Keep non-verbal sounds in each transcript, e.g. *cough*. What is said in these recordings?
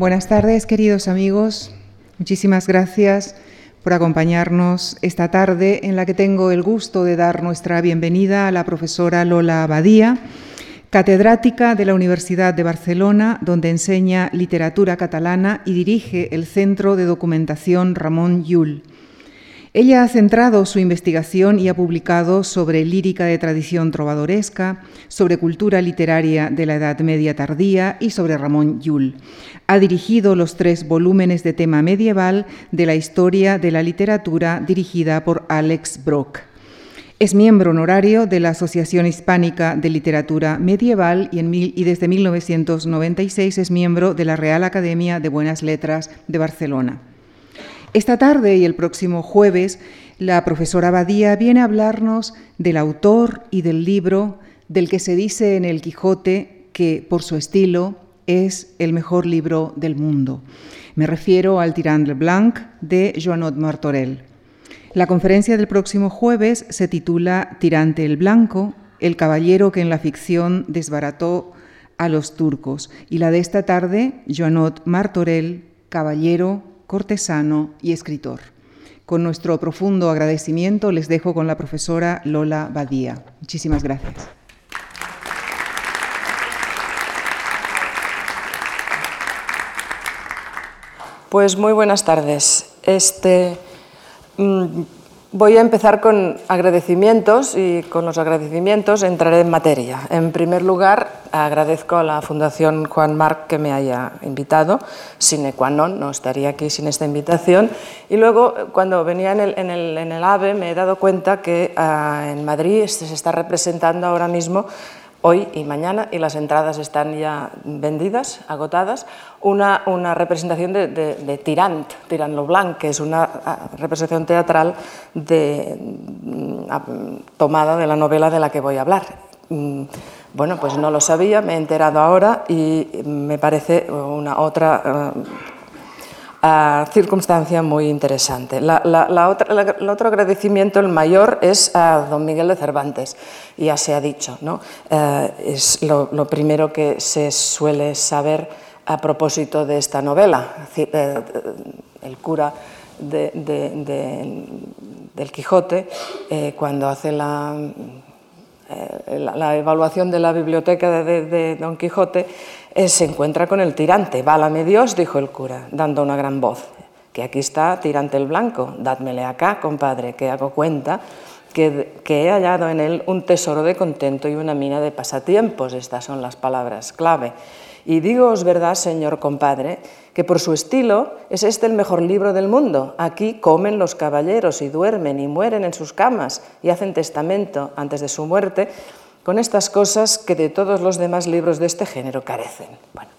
Buenas tardes, queridos amigos. Muchísimas gracias por acompañarnos esta tarde en la que tengo el gusto de dar nuestra bienvenida a la profesora Lola Abadía, catedrática de la Universidad de Barcelona, donde enseña literatura catalana y dirige el Centro de Documentación Ramón Llull. Ella ha centrado su investigación y ha publicado sobre lírica de tradición trovadoresca, sobre cultura literaria de la Edad Media tardía y sobre Ramón Llull. Ha dirigido los tres volúmenes de tema medieval de la historia de la literatura dirigida por Alex Brock. Es miembro honorario de la Asociación Hispánica de Literatura Medieval y, y, desde 1996 es miembro de la Real Academia de Buenas Letras de Barcelona. Esta tarde y el próximo jueves, la profesora Badía viene a hablarnos del autor y del libro del que se dice en el Quijote que, por su estilo, es el mejor libro del mundo. Me refiero al Tirant le Blanc de Joanot Martorell. La conferencia del próximo jueves se titula Tirante el Blanco, el caballero que en la ficción desbarató a los turcos, y la de esta tarde, Joanot Martorell, caballero cortesano y escritor. Con nuestro profundo agradecimiento les dejo con la profesora Lola Badía. Muchísimas gracias. Pues muy buenas tardes. Este, mm, Voy a empezar con agradecimientos y con los agradecimientos entraré en materia. En primer lugar, agradezco a la Fundación Juan Marc que me haya invitado. Sine qua non, no estaría aquí sin esta invitación. Y luego, cuando venía en el, en el, en el AVE, me he dado cuenta que uh, en Madrid se está representando ahora mismo hoy y mañana, y las entradas están ya vendidas, agotadas, una, representación de, Tirant, Tirant lo Blanc, que es una representación teatral mm, tomada de la novela de la que voy a hablar. Mm, bueno, pues no lo sabía, me he enterado ahora y me parece una otra uh, circunstancia muy interesante. La, la, la otra, el otro agradecimiento, el mayor, es a don Miguel de Cervantes, ya se ha dicho, ¿no? Eh, es lo, lo, primero que se suele saber a propósito de esta novela. Eh, el cura de, de, de, del Quijote, eh, cuando hace la, eh, la, evaluación de la biblioteca de Don Quijote, eh, se encuentra con el tirante. Válame Dios, dijo el cura, dando una gran voz, que aquí está tirante el blanco, dádmele acá, compadre, que hago cuenta que, que, he hallado en él un tesoro de contento y una mina de pasatiempos. Estas son las palabras clave. Y digoos verdad, señor compadre, que por su estilo es este el mejor libro del mundo. Aquí comen los caballeros y duermen y mueren en sus camas y hacen testamento antes de su muerte con estas cosas que de todos los demás libros de este género carecen. Bueno,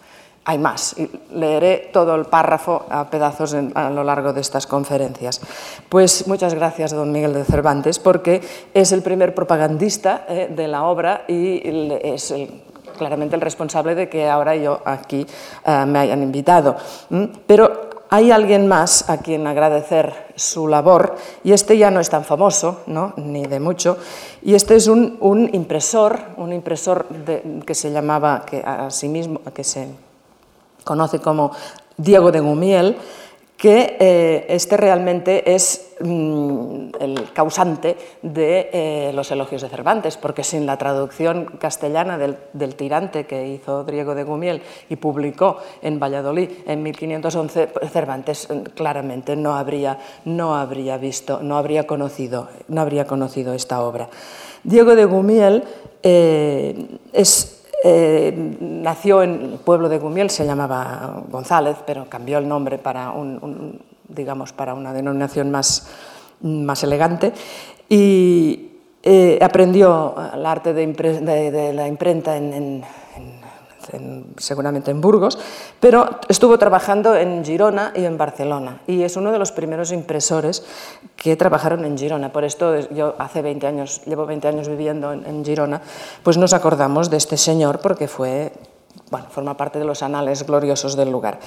hay más, y leeré todo el párrafo a pedazos a lo largo de estas conferencias. Pues muchas gracias, don Miguel de Cervantes, porque es el primer propagandista eh, de la obra y es claramente el responsable de que ahora yo aquí uh, me hayan invitado. ¿Mm? Pero hay alguien más a quien agradecer su labor, y este ya no es tan famoso, ¿no? ni de mucho, y este es un, impresor, un impresor que se llamaba, que a sí mismo, que se conoce como Diego de Gumiel, que eh, este realmente es mm, el causante de eh, los elogios de Cervantes, porque sin la traducción castellana del, tirante que hizo Diego de Gumiel y publicó en Valladolid en 1511, pues Cervantes mm, claramente no habría, no habría visto, no habría conocido, no habría conocido esta obra. Diego de Gumiel eh, es eh, nació en el pueblo de Gumiel, se llamaba González, pero cambió el nombre para, un, un, digamos, para una denominación más, más elegante. Y eh, aprendió el arte de, de, de la imprenta en, en en, seguramente en Burgos, pero estuvo trabajando en Girona y en Barcelona y es uno de los primeros impresores que trabajaron en Girona. Por esto yo hace 20 años, llevo 20 años viviendo en, en Girona, pues nos acordamos de este señor porque fue, bueno, forma parte de los anales gloriosos del lugar.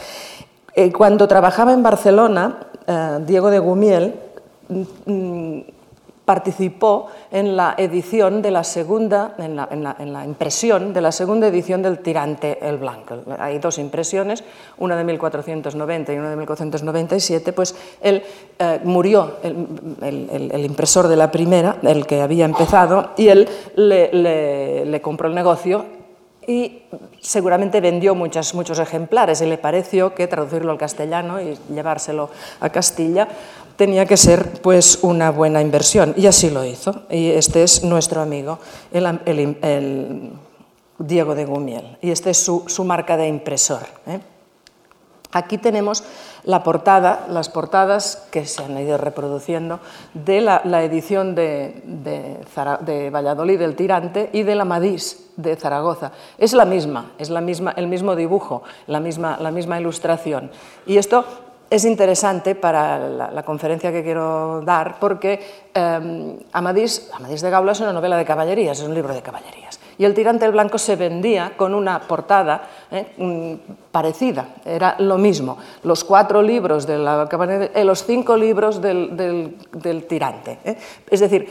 Eh, cuando trabajaba en Barcelona, eh, Diego de Gumiel mm, participó en la edición de la segunda, en la, impresión de la segunda edición del Tirante el Blanco. Hay dos impresiones, una de 1490 y una de 1497, pues él eh, murió, el, impresor de la primera, el que había empezado, y él le, compró el negocio y seguramente vendió muchos ejemplares y le pareció que traducirlo al castellano y llevárselo a Castilla tenía que ser pues una buena inversión y así lo hizo. Y este es nuestro amigo, el, Diego de Gumiel, y este es su, marca de impresor. ¿eh? Aquí tenemos la portada, las portadas que se han ido reproduciendo de la, edición de, de, Valladolid del Tirante y de la Madís de Zaragoza. Es la misma, es la misma, el mismo dibujo, la misma, la misma ilustración. Y esto es interesante para la, conferencia que quiero dar porque eh, Amadís, Amadís de Gaula es una novela de caballerías, es un libro de caballerías y el tirante el blanco se vendía con una portada eh, parecida, era lo mismo. Los cuatro libros de la eh, los cinco libros del, tirante. Eh. Es decir,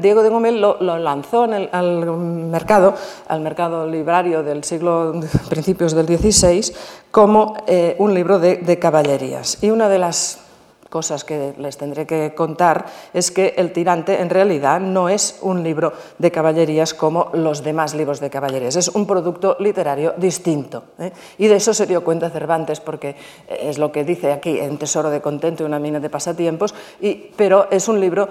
Diego de Gomel lo, lanzó en al mercado, al mercado librario del siglo, *laughs* principios del XVI, como un libro de caballerías. Y una de las cosas que les tendré que contar es que El tirante en realidad no es un libro de caballerías como los demás libros de caballerías, es un producto literario distinto. ¿eh? Y de eso se dio cuenta Cervantes, porque es lo que dice aquí en Tesoro de Contento y una mina de pasatiempos, pero es un libro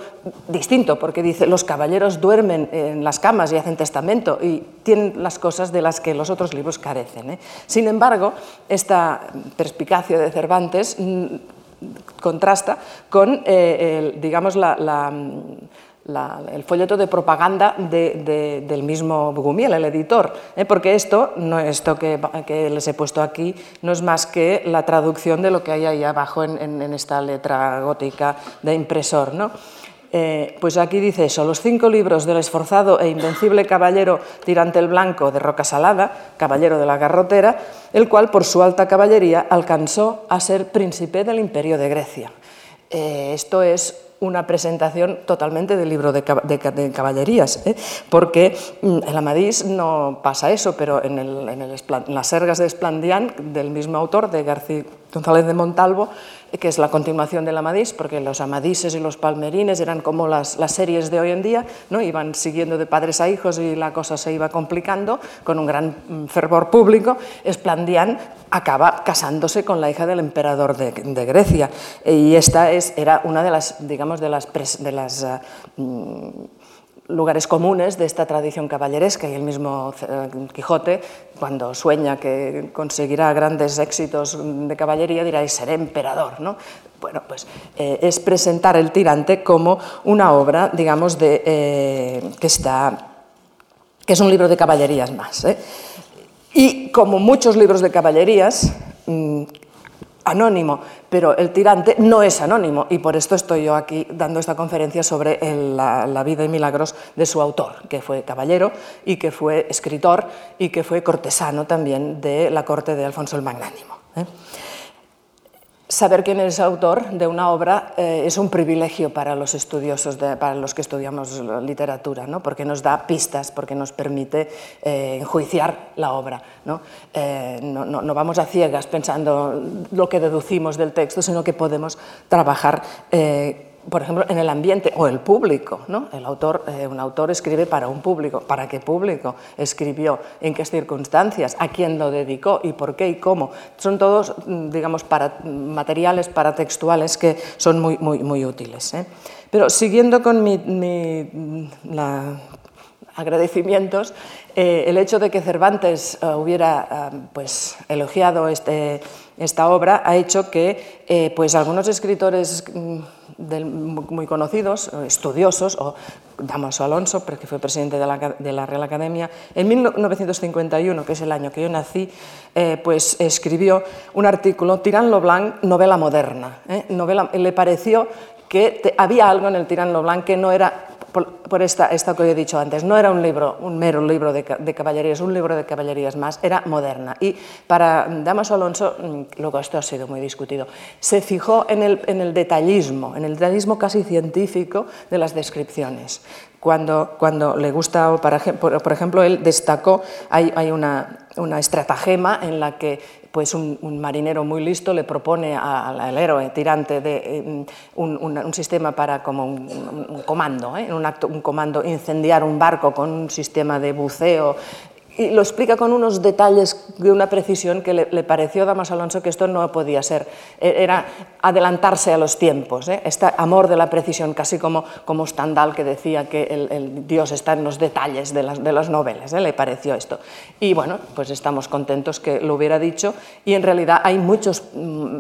distinto, porque dice, los caballeros duermen en las camas y hacen testamento y tienen las cosas de las que los otros libros carecen. ¿eh? Sin embargo, esta perspicacia de Cervantes contrasta con eh, el, digamos, el folleto de propaganda del mismo Gumiel, el editor, ¿eh? porque esto, no, esto que, les he puesto aquí no es más que la traducción de lo que hay ahí abajo en, en esta letra gótica de impresor. ¿no? Eh, pues aquí dice eso, los cinco libros del esforzado e invencible caballero tirante el blanco de Roca Salada, caballero de la garrotera, el cual por su alta caballería alcanzó a ser príncipe del imperio de Grecia. Eh, esto es una presentación totalmente del libro de, caballerías, ¿eh? porque mm, en Amadís no pasa eso, pero en, en, las sergas de Esplandián, del mismo autor, de García González de Montalvo, que es la continuación del Amadís, porque los Amadises y los Palmerines eran como las, series de hoy en día, ¿no? iban siguiendo de padres a hijos y la cosa se iba complicando con un gran mm, fervor público. Esplandián acaba casándose con la hija del emperador de, Grecia y esta es, era una de las, digamos, de las, de las ah, mm, lugares comunes de esta tradición caballeresca y el mismo eh, Quijote, cuando sueña que conseguirá grandes éxitos de caballería, dirá, y seré emperador. ¿no? Bueno, pues eh, es presentar el tirante como una obra, digamos, de, eh, que, está, que es un libro de caballerías más. Y como muchos libros de caballerías, mm, anónimo, pero el tirante no es anónimo y por esto estoy yo aquí dando esta conferencia sobre la, vida y milagros de su autor, que fue caballero y que fue escritor y que fue cortesano también de la corte de Alfonso el Magnánimo. ¿eh? Saber quién es autor de una obra eh, es un privilegio para los estudiosos, para los que estudiamos literatura, ¿no? porque nos da pistas, porque nos permite eh, enjuiciar la obra. Eh, ¿no? no, vamos a ciegas pensando lo que deducimos del texto, sino que podemos trabajar por ejemplo, en el ambiente o el público. ¿no? El autor, eh, un autor escribe para un público. ¿Para qué público escribió? ¿En qué circunstancias? ¿A quién lo dedicó? ¿Y por qué y cómo? Son todos, mm, digamos, para, materiales paratextuales que son muy, muy, muy útiles. ¿eh? Pero siguiendo con mi, mi agradecimientos, eh, el hecho de que Cervantes hubiera pues, elogiado este, esta obra ha hecho que pues, algunos escritores mm, muy conocidos, estudiosos, o Damaso Alonso, que fue presidente de la, Real Academia, en 1951, que es el año que yo nací, eh, pues escribió un artículo, Tirán Blanc, novela moderna. ¿eh? Le pareció que había algo en el Tirán Blanc que no era por, esta, esta, que he dicho antes. No era un libro, un mero libro de, de, caballerías, un libro de caballerías más, era moderna. Y para Damaso Alonso, mm, luego esto ha sido muy discutido, se fijó en el, en el detallismo, en el detallismo casi científico de las descripciones. Cuando, cuando le gusta, por, por ejemplo, él destacó, hay, hay una, una estratagema en la que pues un, marinero muy listo le propone al héroe tirante de eh, un, sistema para como un, comando, ¿eh? un, acto, un comando incendiar un barco con un sistema de buceo y lo explica con unos detalles de una precisión que le, pareció a Damas Alonso que esto no podía ser, e, era adelantarse a los tiempos, ¿eh? este amor de la precisión, casi como, como Stendhal que decía que el, Dios está en los detalles de las, de las novelas, ¿eh? le pareció esto. Y bueno, pues estamos contentos que lo hubiera dicho y en realidad hay muchos... Mm,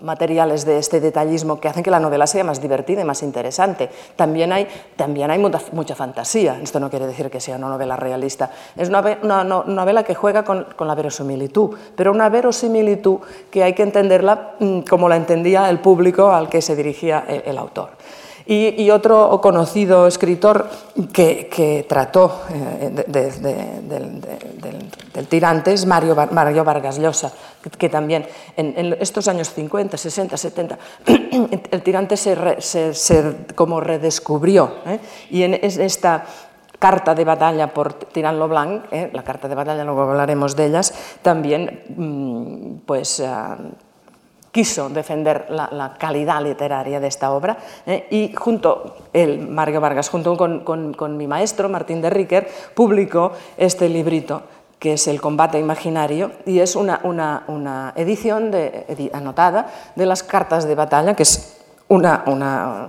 materiales de este detallismo que hacen que la novela sea más divertida y más interesante. También hay, también hay mucha, fantasía, esto no quiere decir que sea una novela realista, es una, una, novela que juega con, con, la verosimilitud, pero una verosimilitud que hay que entenderla mm, como la entendía el público al que se dirigía el autor. Y, otro conocido escritor que, trató eh, del, tirante es Mario, Mario Vargas Llosa, que, también en, estos años 50, 60, 70, el tirante se, como redescubrió. ¿eh? Y en esta carta de batalla por Tirán Blanc, ¿eh? la carta de batalla, luego hablaremos de ellas, también mm, pues, ah, quiso defender la, calidad literaria de esta obra eh, y junto, el Mario Vargas, junto con, mi maestro Martín de Riquer, publicó este librito que es El combate imaginario, y es una, una, edición de, anotada de las cartas de batalla, que es una, una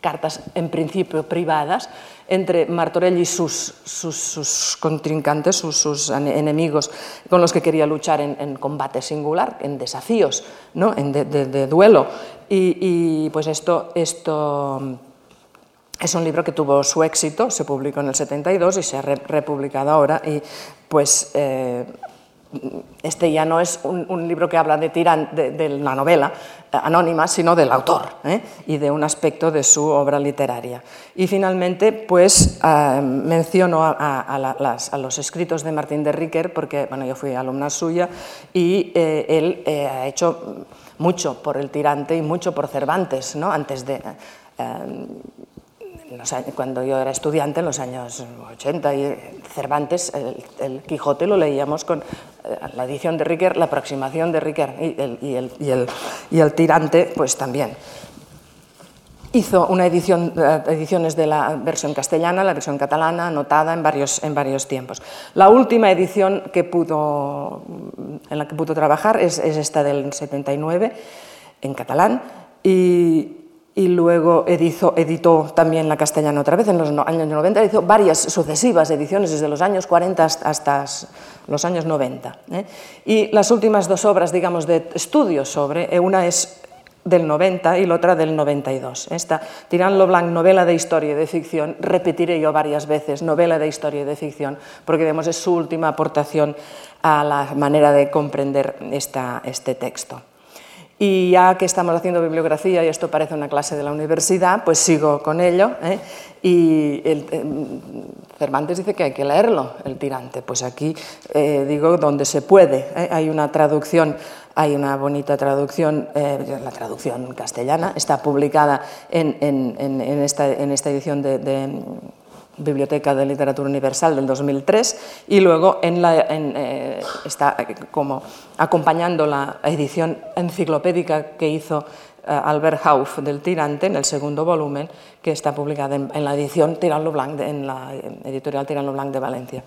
cartas en principio privadas, entre Martorell y sus, sus, contrincantes, sus, enemigos con los que quería luchar en, combate singular, en desafíos, ¿no? en de, duelo. Y, pues esto, esto es un libro que tuvo su éxito, se publicó en el 72 y se ha republicado ahora. Y pues eh, este ya no es un, libro que habla de, tiran, de, la novela eh, anónima, sino del autor ¿eh? y de un aspecto de su obra literaria. Y finalmente, pues eh, menciono a, los escritos de Martín de Riquer, porque bueno, yo fui alumna suya y él ha hecho mucho por el tirante y mucho por Cervantes, ¿no? antes de cuando yo era estudiante, en los años 80, y Cervantes, el, Quijote lo leíamos con eh, la edición de Riquer, la aproximación de Riquer y el, y el, y el, y el tirante, pues también. Hizo una edición, eh, ediciones de la versión castellana, la versión catalana, anotada en varios, en varios tiempos. La última edición que pudo, en la que pudo trabajar es, es esta del 79, en catalán, y, y luego editó, también la castellana otra vez en los años 90, hizo varias sucesivas ediciones desde los años 40 hasta los años 90. ¿eh? Y las últimas dos obras, digamos, de estudios sobre, eh, una es del 90 y la otra del 92. Esta, Tirán Blanc, novela de historia y de ficción, repetiré yo varias veces, novela de historia y de ficción, porque digamos, es su última aportación a la manera de comprender esta, este texto. Y ya que estamos haciendo bibliografía y esto parece una clase de la universidad, pues sigo con ello. ¿eh? Y el, Cervantes dice que hay que leerlo, el tirante. Pues aquí eh, digo donde se puede. ¿eh? Hay una traducción, hay una bonita traducción, la traducción castellana, está publicada en, en, en, esta, esta, edición de Biblioteca de Literatura Universal del 2003 y luego eh, está como acompañando la edición enciclopédica que hizo eh, Albert Hauff del Tirante en el segundo volumen que está publicada en, la edición Tirano Blanc, en la editorial Tirano Blanc de Valencia.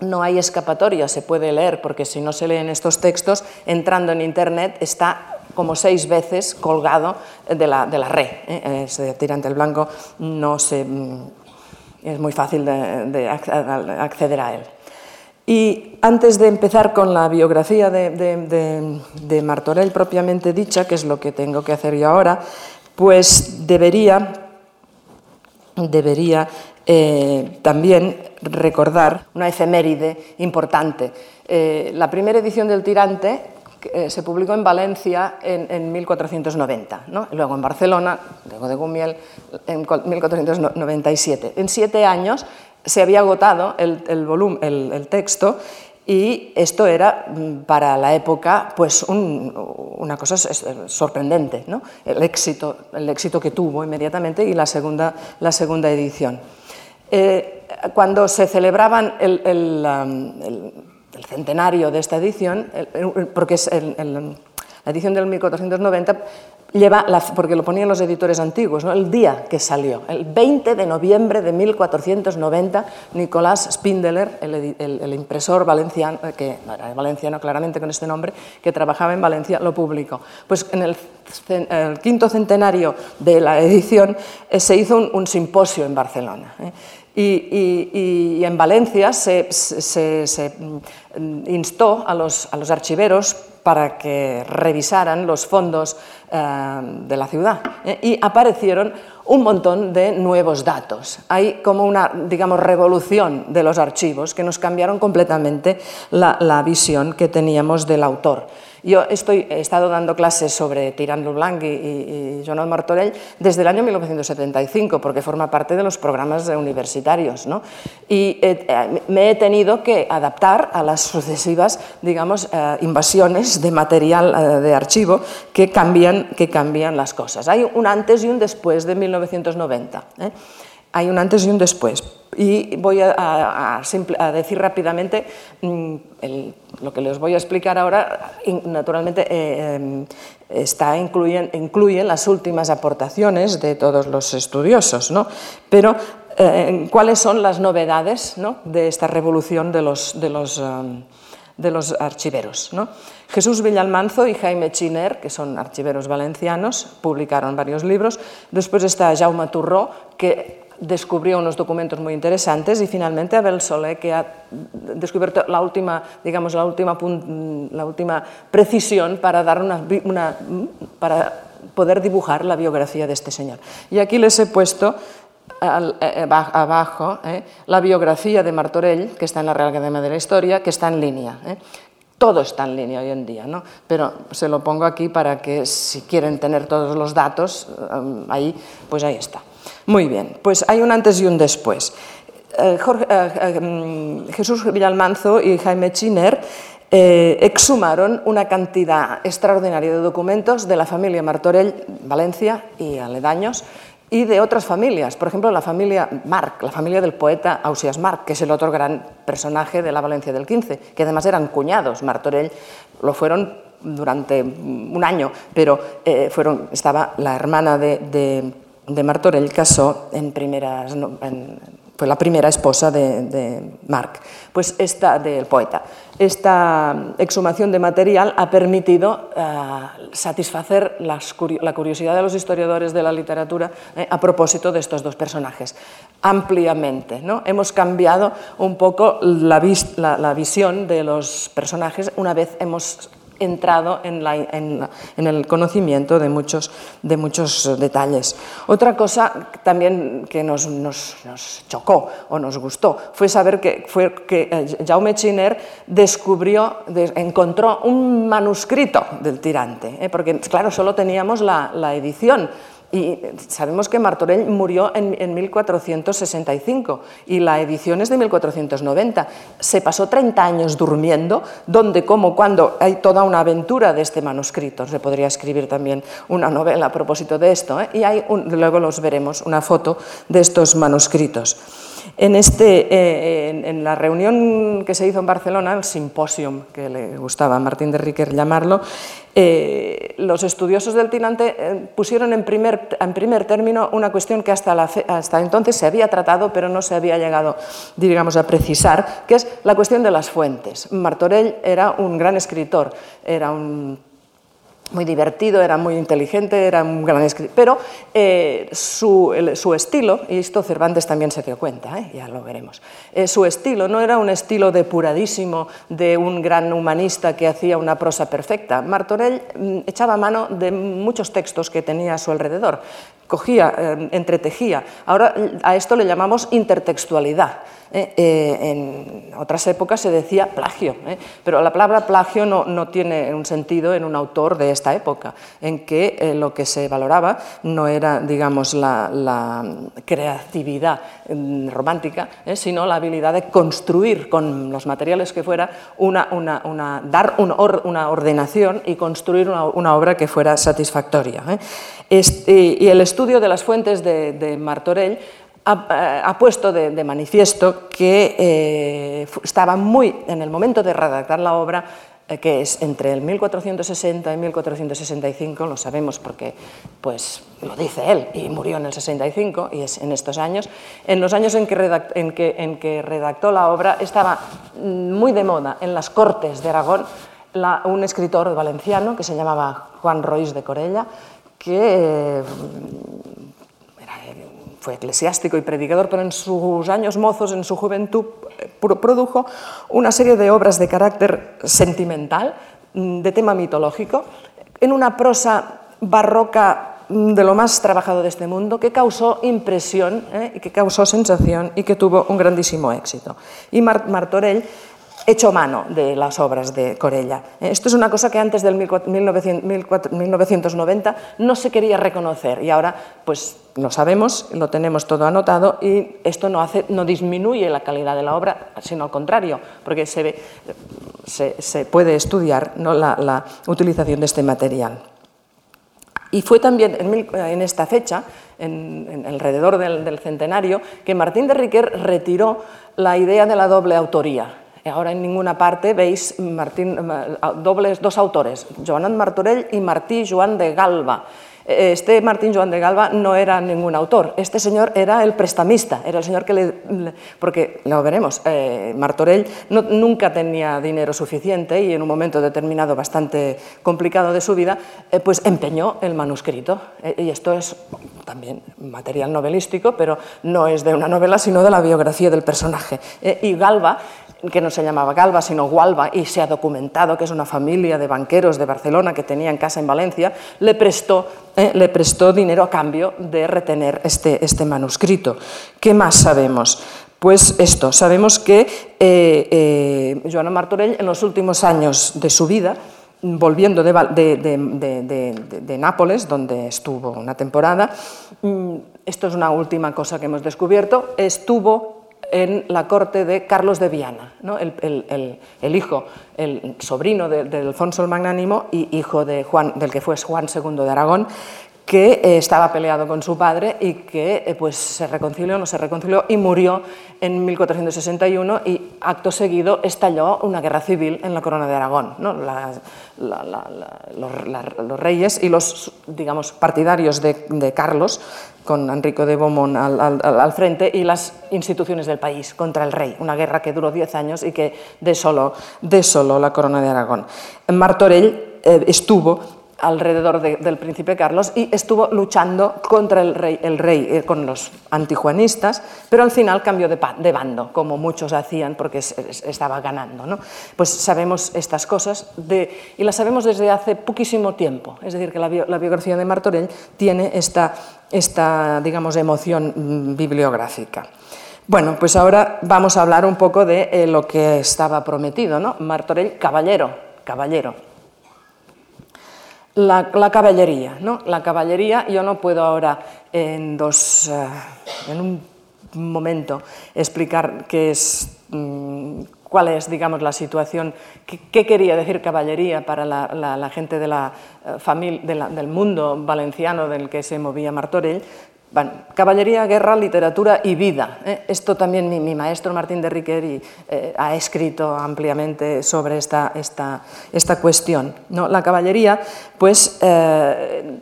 No hay escapatoria, se puede leer, porque si no se leen estos textos, entrando en Internet está como seis veces colgado de la, de la red. ¿eh? Tirante blanco no se, mm, es muy fácil de, acceder a él. Y antes de empezar con la biografía de, Martorell propiamente dicha, que es lo que tengo que hacer yo ahora, pues debería, debería eh, también recordar una efeméride importante. Eh, la primera edición del Tirante que se publicó en Valencia en, 1490, luego en Barcelona, luego de Gumiel, en 1497. En siete años se había agotado el, volumen, el, texto y esto era mm, para la época pues una cosa sorprendente, ¿no? el, éxito, el éxito que tuvo inmediatamente y la segunda, la segunda edición. Eh, cuando se celebraban el, el, centenario de esta edición, porque es la edición del 1490, lleva, porque lo ponían los editores antiguos, ¿no? el día que salió, el 20 de noviembre de 1490, Nicolás Spindeler, el, impresor valenciano, que valenciano claramente con este nombre, que trabajaba en Valencia, lo publicó. Pues en el, quinto centenario de la edición eh, se hizo un, simposio en Barcelona. ¿eh? Y, en Valencia se, instó a los, a los archiveros para que revisaran los fondos eh, de la ciudad ¿eh? y aparecieron un montón de nuevos datos. Hay como una, digamos, revolución de los archivos que nos cambiaron completamente la visión que teníamos del autor. Yo estoy, he estado dando clases sobre Tirant Leblanc y, y, Joan Martorell desde el año 1975, porque forma parte de los programas universitarios. ¿no? Y eh, me he tenido que adaptar a las sucesivas digamos, eh, invasiones de material eh, de archivo que cambian, que cambian las cosas. Hay un antes y un después de 1990. Hay un antes y un después. Y voy a, decir rápidamente mm, lo que les voy a explicar ahora, naturalmente eh, em, está, incluye, las últimas aportaciones de todos los estudiosos, ¿no? pero eh, cuáles son las novedades de esta revolución de los, de los, em, de los archiveros. ¿no? Jesús Villalmanzo y Jaime Chiner, que son archiveros valencianos, publicaron varios libros. Después está Jaume Turró, que descubrió unos documentos muy interesantes y finalmente Abel Solé, que ha descubierto la última, digamos, la última, la última precisión para, dar una, para poder dibujar la biografía de este señor. Y aquí les he puesto eh, abajo eh, la biografía de Martorell, que está en la Real Academia de la Historia, que está en línea. Eh. Todo está en línea hoy en día, ¿no? pero se lo pongo aquí para que si quieren tener todos los datos, ahí, pues ahí está. Muy bien, pues hay un antes y un después. Eh, eh, eh, mm, Jesús Villalmanzo y Jaime Chiner exhumaron una cantidad extraordinaria de documentos de la familia Martorell, Valencia y aledaños, y de otras familias, por ejemplo la familia Marc, la familia del poeta Ausias Marc, que es el otro gran personaje de la Valencia del 15, que además eran cuñados, Martorell lo fueron durante un año, pero fueron, estaba la hermana de Martorell casó en primeras, fue la primera esposa de, Marc, pues esta del poeta. Esta exhumación de material ha permitido eh, satisfacer la curiosidad de los historiadores de la literatura eh, a propósito de estos dos personajes, ampliamente. ¿no? Hemos cambiado un poco la visión de los personajes una vez hemos entrado en, el conocimiento de muchos, de muchos detalles. Otra cosa también que nos, chocó o nos gustó fue saber que, fue que eh, Jaume Chiner descubrió, encontró un manuscrito del tirante, ¿eh? porque claro, solo teníamos la edición y sabemos que Martorell murió en, 1465 y la edición es de 1490. Se pasó 30 años durmiendo, donde, como, cuando hay toda una aventura de este manuscrito. Se podría escribir también una novela a propósito de esto. ¿eh? Y hay luego los veremos, una foto de estos manuscritos. En, este, eh, en, la reunión que se hizo en Barcelona, el simposium que le gustaba a Martín de Riquer llamarlo, eh, los estudiosos del Tinante eh, pusieron en primer, en primer, término una cuestión que hasta, hasta entonces se había tratado, pero no se había llegado digamos, a precisar, que es la cuestión de las fuentes. Martorell era un gran escritor, era un muy divertido, era muy inteligente, era un gran escritor, pero eh, su, estilo, y esto Cervantes también se dio cuenta, ¿eh? ya lo veremos, eh, su estilo no era un estilo depuradísimo de un gran humanista que hacía una prosa perfecta. Martorell mm, echaba mano de muchos textos que tenía a su alrededor, cogía, entretejía. Ahora a esto le llamamos intertextualidad ¿eh? Eh, en otras épocas se decía plagio, ¿eh? pero la palabra plagio no, tiene un sentido en un autor de esta época, en que lo que se valoraba no era, digamos, la, creatividad mm, romántica, sino la habilidad de construir con los materiales que fuera, una, una, una dar una ordenación y construir una, obra que fuera satisfactoria. Este, y el estudio de las fuentes de Martorell ha, puesto de, manifiesto que eh, estaba muy, en el momento de redactar la obra, eh, que es entre el 1460 y 1465, lo sabemos porque pues, lo dice él, y murió en el 65, y es en estos años, en los años en que, en que, en que redactó la obra estaba muy de moda en las Cortes de Aragón un escritor valenciano que se llamaba Juan Roís de Corella, que eclesiástico y predicador, pero en sus años mozos, en su juventud, produjo una serie de obras de carácter sentimental, mm, de tema mitológico, en una prosa barroca mm, de lo más trabajado de este mundo, que causó impresión eh, y que causó sensación y que tuvo un grandísimo éxito. Y Martorell hecho mano de las obras de Corella. Eh, esto es una cosa que antes del 1990 no se quería reconocer y ahora pues lo sabemos, lo tenemos todo anotado y esto no, disminuye la calidad de la obra, sino al contrario, porque se, puede estudiar la, utilización de este material. Y fue también en, esta fecha, en, alrededor del, del centenario, que Martín de Riquer retiró la idea de la doble autoría. Ahora en ninguna parte veis Martín, dobles, dos autores, Joan Martorell y Martí Joan de Galva. Este Martín Joan de Galva no era ningún autor, este señor era el prestamista, era el señor que le... porque lo veremos, eh, Martorell nunca tenía dinero suficiente y en un momento determinado bastante complicado de su vida, eh, pues empeñó el manuscrito. Eh, y esto es también material novelístico, pero no es de una novela, sino de la biografía del personaje. y Galva que no se llamaba Galva, sino Gualba, y se ha documentado que es una familia de banqueros de Barcelona que tenían casa en Valencia, le prestó, eh, le prestó dinero a cambio de retener este, este manuscrito. ¿Qué más sabemos? Pues esto, sabemos que eh, eh, Joana Martorell en los últimos años de su vida, volviendo de, de, Nápoles, donde estuvo una temporada, mm, esto es una última cosa que hemos descubierto, estuvo en la corte de Carlos de Viana, el, hijo, el sobrino de, Alfonso el Magnánimo y hijo de Juan, del que fue Juan II de Aragón, que eh, estaba peleado con su padre y que eh, pues, se reconcilió, no se reconcilió y murió en 1461 y acto seguido estalló una guerra civil en la corona de Aragón. los, reyes y los digamos, partidarios de, Carlos, con Enrico de Beaumont al, frente, y las instituciones del país contra el rey. Una guerra que duró 10 años y que desoló, solo la corona de Aragón. Martorell eh, estuvo alrededor del príncipe Carlos y estuvo luchando contra el rey, el rey eh, con los antijuanistas, pero al final cambió de, bando, como muchos hacían porque estaba ganando. ¿no? Pues sabemos estas cosas de, y las sabemos desde hace poquísimo tiempo, es decir, que la, biografía de Martorell tiene esta, esta digamos, emoción mm, bibliográfica. Bueno, pues ahora vamos a hablar un poco de eh, lo que estaba prometido, ¿no? Martorell, caballero, caballero la, caballería. ¿no? La caballería, yo no puedo ahora en, dos, eh, en un momento explicar qué es, mm, cuál es digamos, la situación, qué, quería decir caballería para la, gente de la, eh, del mundo valenciano del que se movía Martorell, bueno, caballería, guerra, literatura y vida. ¿eh? Esto también mi, maestro Martín de Riqueri eh, ha escrito ampliamente sobre esta, cuestión. ¿no? La caballería, pues, eh,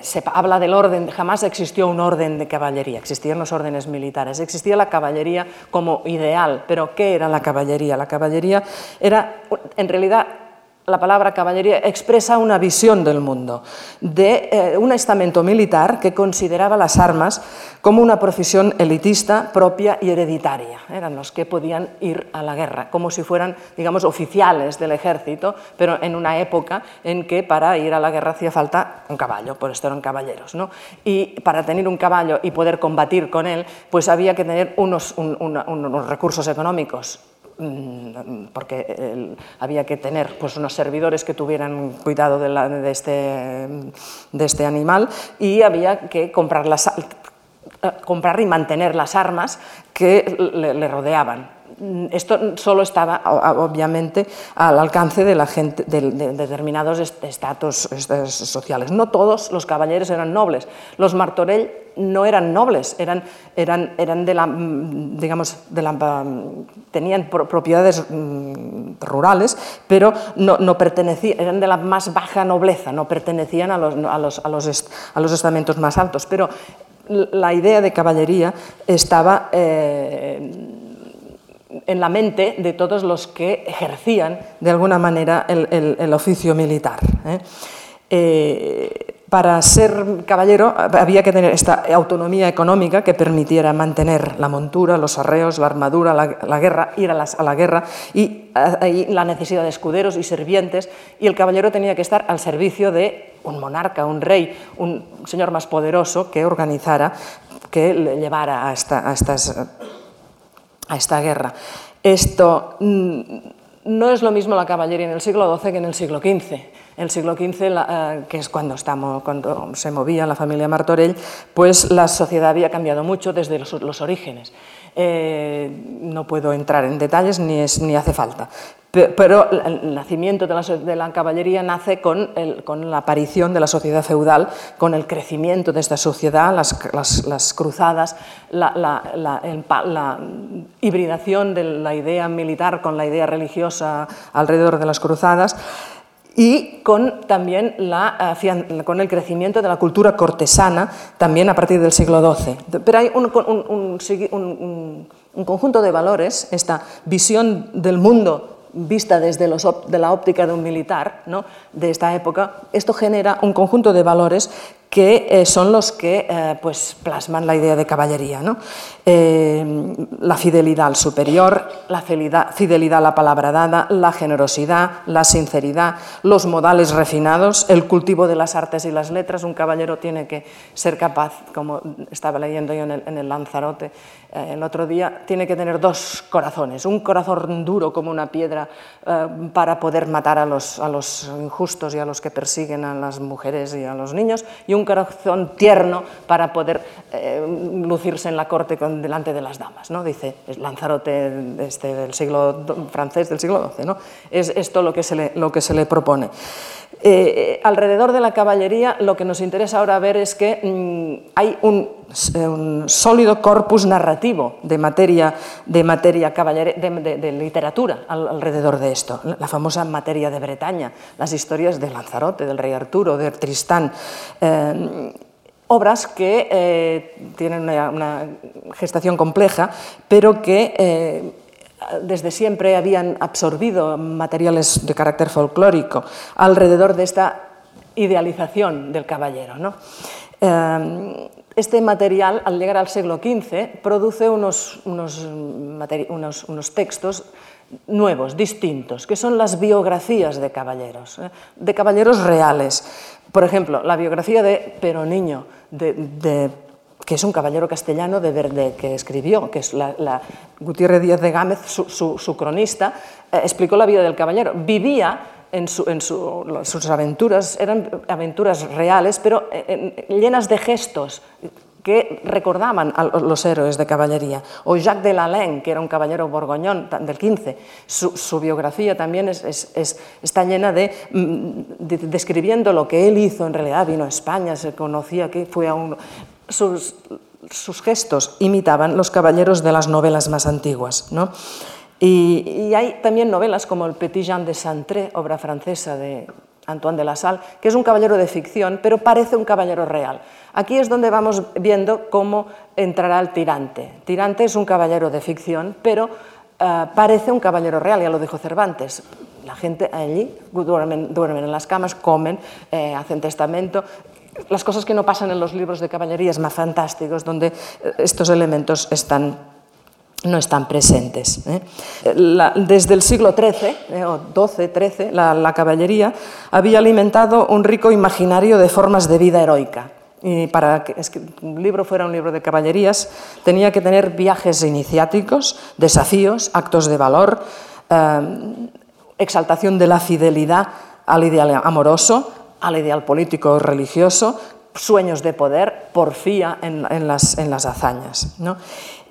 se habla del orden, jamás existió un orden de caballería, existían los órdenes militares, existía la caballería como ideal, pero ¿qué era la caballería? La caballería era, en realidad, la palabra caballería expresa una visión del mundo, de eh, un estamento militar que consideraba las armas como una profesión elitista, propia y hereditaria. Eran los que podían ir a la guerra, como si fueran, digamos, oficiales del ejército, pero en una época en que para ir a la guerra hacía falta un caballo, por esto eran caballeros. ¿no? Y para tener un caballo y poder combatir con él, pues había que tener unos, recursos económicos porque había que tener pues, unos servidores que tuvieran cuidado de, este, de este animal y había que comprar, las, eh, comprar y mantener las armas que le rodeaban. Mm, esto solo estaba, obviamente, al alcance de, la gente, de, determinados estatus sociales. No todos los caballeros eran nobles. Los Martorell no eran nobles, eran, eran, eran de la, mm, digamos, de la, mm, tenían propiedades rurales, pero no, no, pertenecían, eran de la más baja nobleza, no pertenecían a los, a los, a los, a los estamentos más altos. Pero la idea de caballería estaba... Eh, en la mente de todos los que ejercían de alguna manera el, oficio militar. ¿eh? Eh, para ser caballero había que tener esta autonomía económica que permitiera mantener la montura, los arreos, la armadura, la, guerra, ir a, la guerra y la necesidad de escuderos y servientes y el caballero tenía que estar al servicio de un monarca, un rey, un señor más poderoso que organizara, que le llevara a, a estas a esta guerra. Esto mm, no es lo mismo la caballería en el siglo XII que en el siglo XV. En el siglo XV, eh, que es cuando, estamos, cuando se movía la familia Martorell, pues la sociedad había cambiado mucho desde los orígenes. Eh, no puedo entrar en detalles ni, es, ni hace falta. Pero el nacimiento de la, caballería nace con, la aparición de la sociedad feudal, con el crecimiento de esta sociedad, las, cruzadas, la, la, hibridación de la idea militar con la idea religiosa alrededor de las cruzadas y con también la, eh, con el crecimiento de la cultura cortesana, también a partir del siglo XII. Pero hay un, un conjunto de valores, esta visión del mundo vista desde los, de la óptica de un militar ¿no? de esta época, esto genera un conjunto de valores que eh, son los que eh, pues, plasman la idea de caballería. ¿no? Eh, la fidelidad al superior, la fidelidad a la palabra dada, la generosidad, la sinceridad, los modales refinados, el cultivo de las artes y las letras. Un caballero tiene que ser capaz, como estaba leyendo yo en el, Lanzarote el otro día, tiene que tener dos corazones, un corazón duro como una piedra para poder matar a los, a los injustos y a los que persiguen a las mujeres y a los niños, y un un corazón tierno para poder eh, lucirse en la corte con, delante de las damas, ¿no? dice Lanzarote este, del siglo francés del siglo XII. ¿no? Es esto lo que se le, lo que se le propone. Eh, alrededor de la caballería lo que nos interesa ahora ver es que mm, hay un, sólido corpus narrativo de materia, de, materia de, literatura alrededor de esto. La famosa materia de Bretaña, las historias de Lanzarote, del rey Arturo, de Tristán. Eh, obras que eh, tienen una, gestación compleja, pero que desde siempre habían absorbido materiales de carácter folclórico alrededor de esta idealización del caballero. Eh, este material, al llegar al siglo XV, produce unos, textos nuevos, distintos, que son las biografías de caballeros, ¿eh? de caballeros reales. Por ejemplo, la biografía de Peroniño, de, de que es un caballero castellano de Verde que escribió, que es la, Gutiérrez Díaz de Gámez, su, cronista, eh, explicó la vida del caballero. Vivía en, sus aventuras, eran aventuras reales, pero eh, llenas de gestos que recordaban a los héroes de caballería. O Jacques de Lalain, que era un caballero borgoñón del 15, su, biografía también está llena de, de, describiendo lo que él hizo en realidad. Vino a España, se conocía que fue a un sus, gestos imitaban los caballeros de las novelas más antiguas. Y, hay también novelas como El Petit Jean de Santré, obra francesa de Antoine de la Salle, que es un caballero de ficción, pero parece un caballero real. Aquí es donde vamos viendo cómo entrará el tirante. Tirante es un caballero de ficción, pero eh, parece un caballero real, ya lo dijo Cervantes la gente allí duermen, duermen en las camas, comen, eh, hacen testamento. Las cosas que no pasan en los libros de caballería es más fantásticos, donde eh, estos elementos no están presentes. ¿eh? desde el siglo XIII, o XII, la, caballería había alimentado un rico imaginario de formas de vida heroica. Y para que un libro fuera un libro de caballerías, tenía que tener viajes iniciáticos, desafíos, actos de valor, eh, exaltación de la fidelidad al ideal amoroso, al ideal político o religioso, sueños de poder, porfía en, las, hazañas.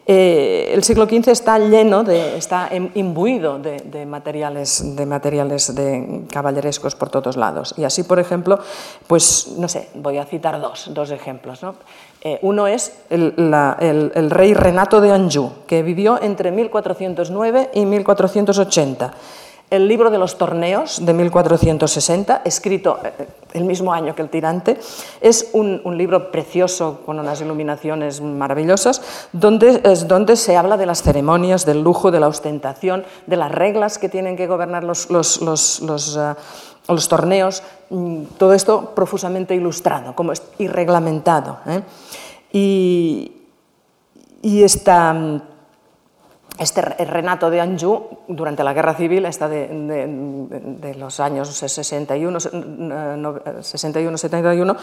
Eh, el siglo XV está lleno, está imbuido de, materiales, de materiales de caballerescos por todos lados. Y así, por ejemplo, pues no sé, voy a citar dos, dos ejemplos. Eh, uno es el, el, rey Renato de Anjou, que vivió entre 1409 y 1480 el libro de los torneos de 1460, escrito eh, el mismo año que El tirante, es un, libro precioso con unas iluminaciones maravillosas, donde, es donde se habla de las ceremonias, del lujo, de la ostentación, de las reglas que tienen que gobernar los, los, los, eh, torneos, mm, todo esto profusamente ilustrado como y reglamentado. ¿eh? Y, y esta este Renato de Anjou, durante la guerra civil, esta de, los años 61, 61-71,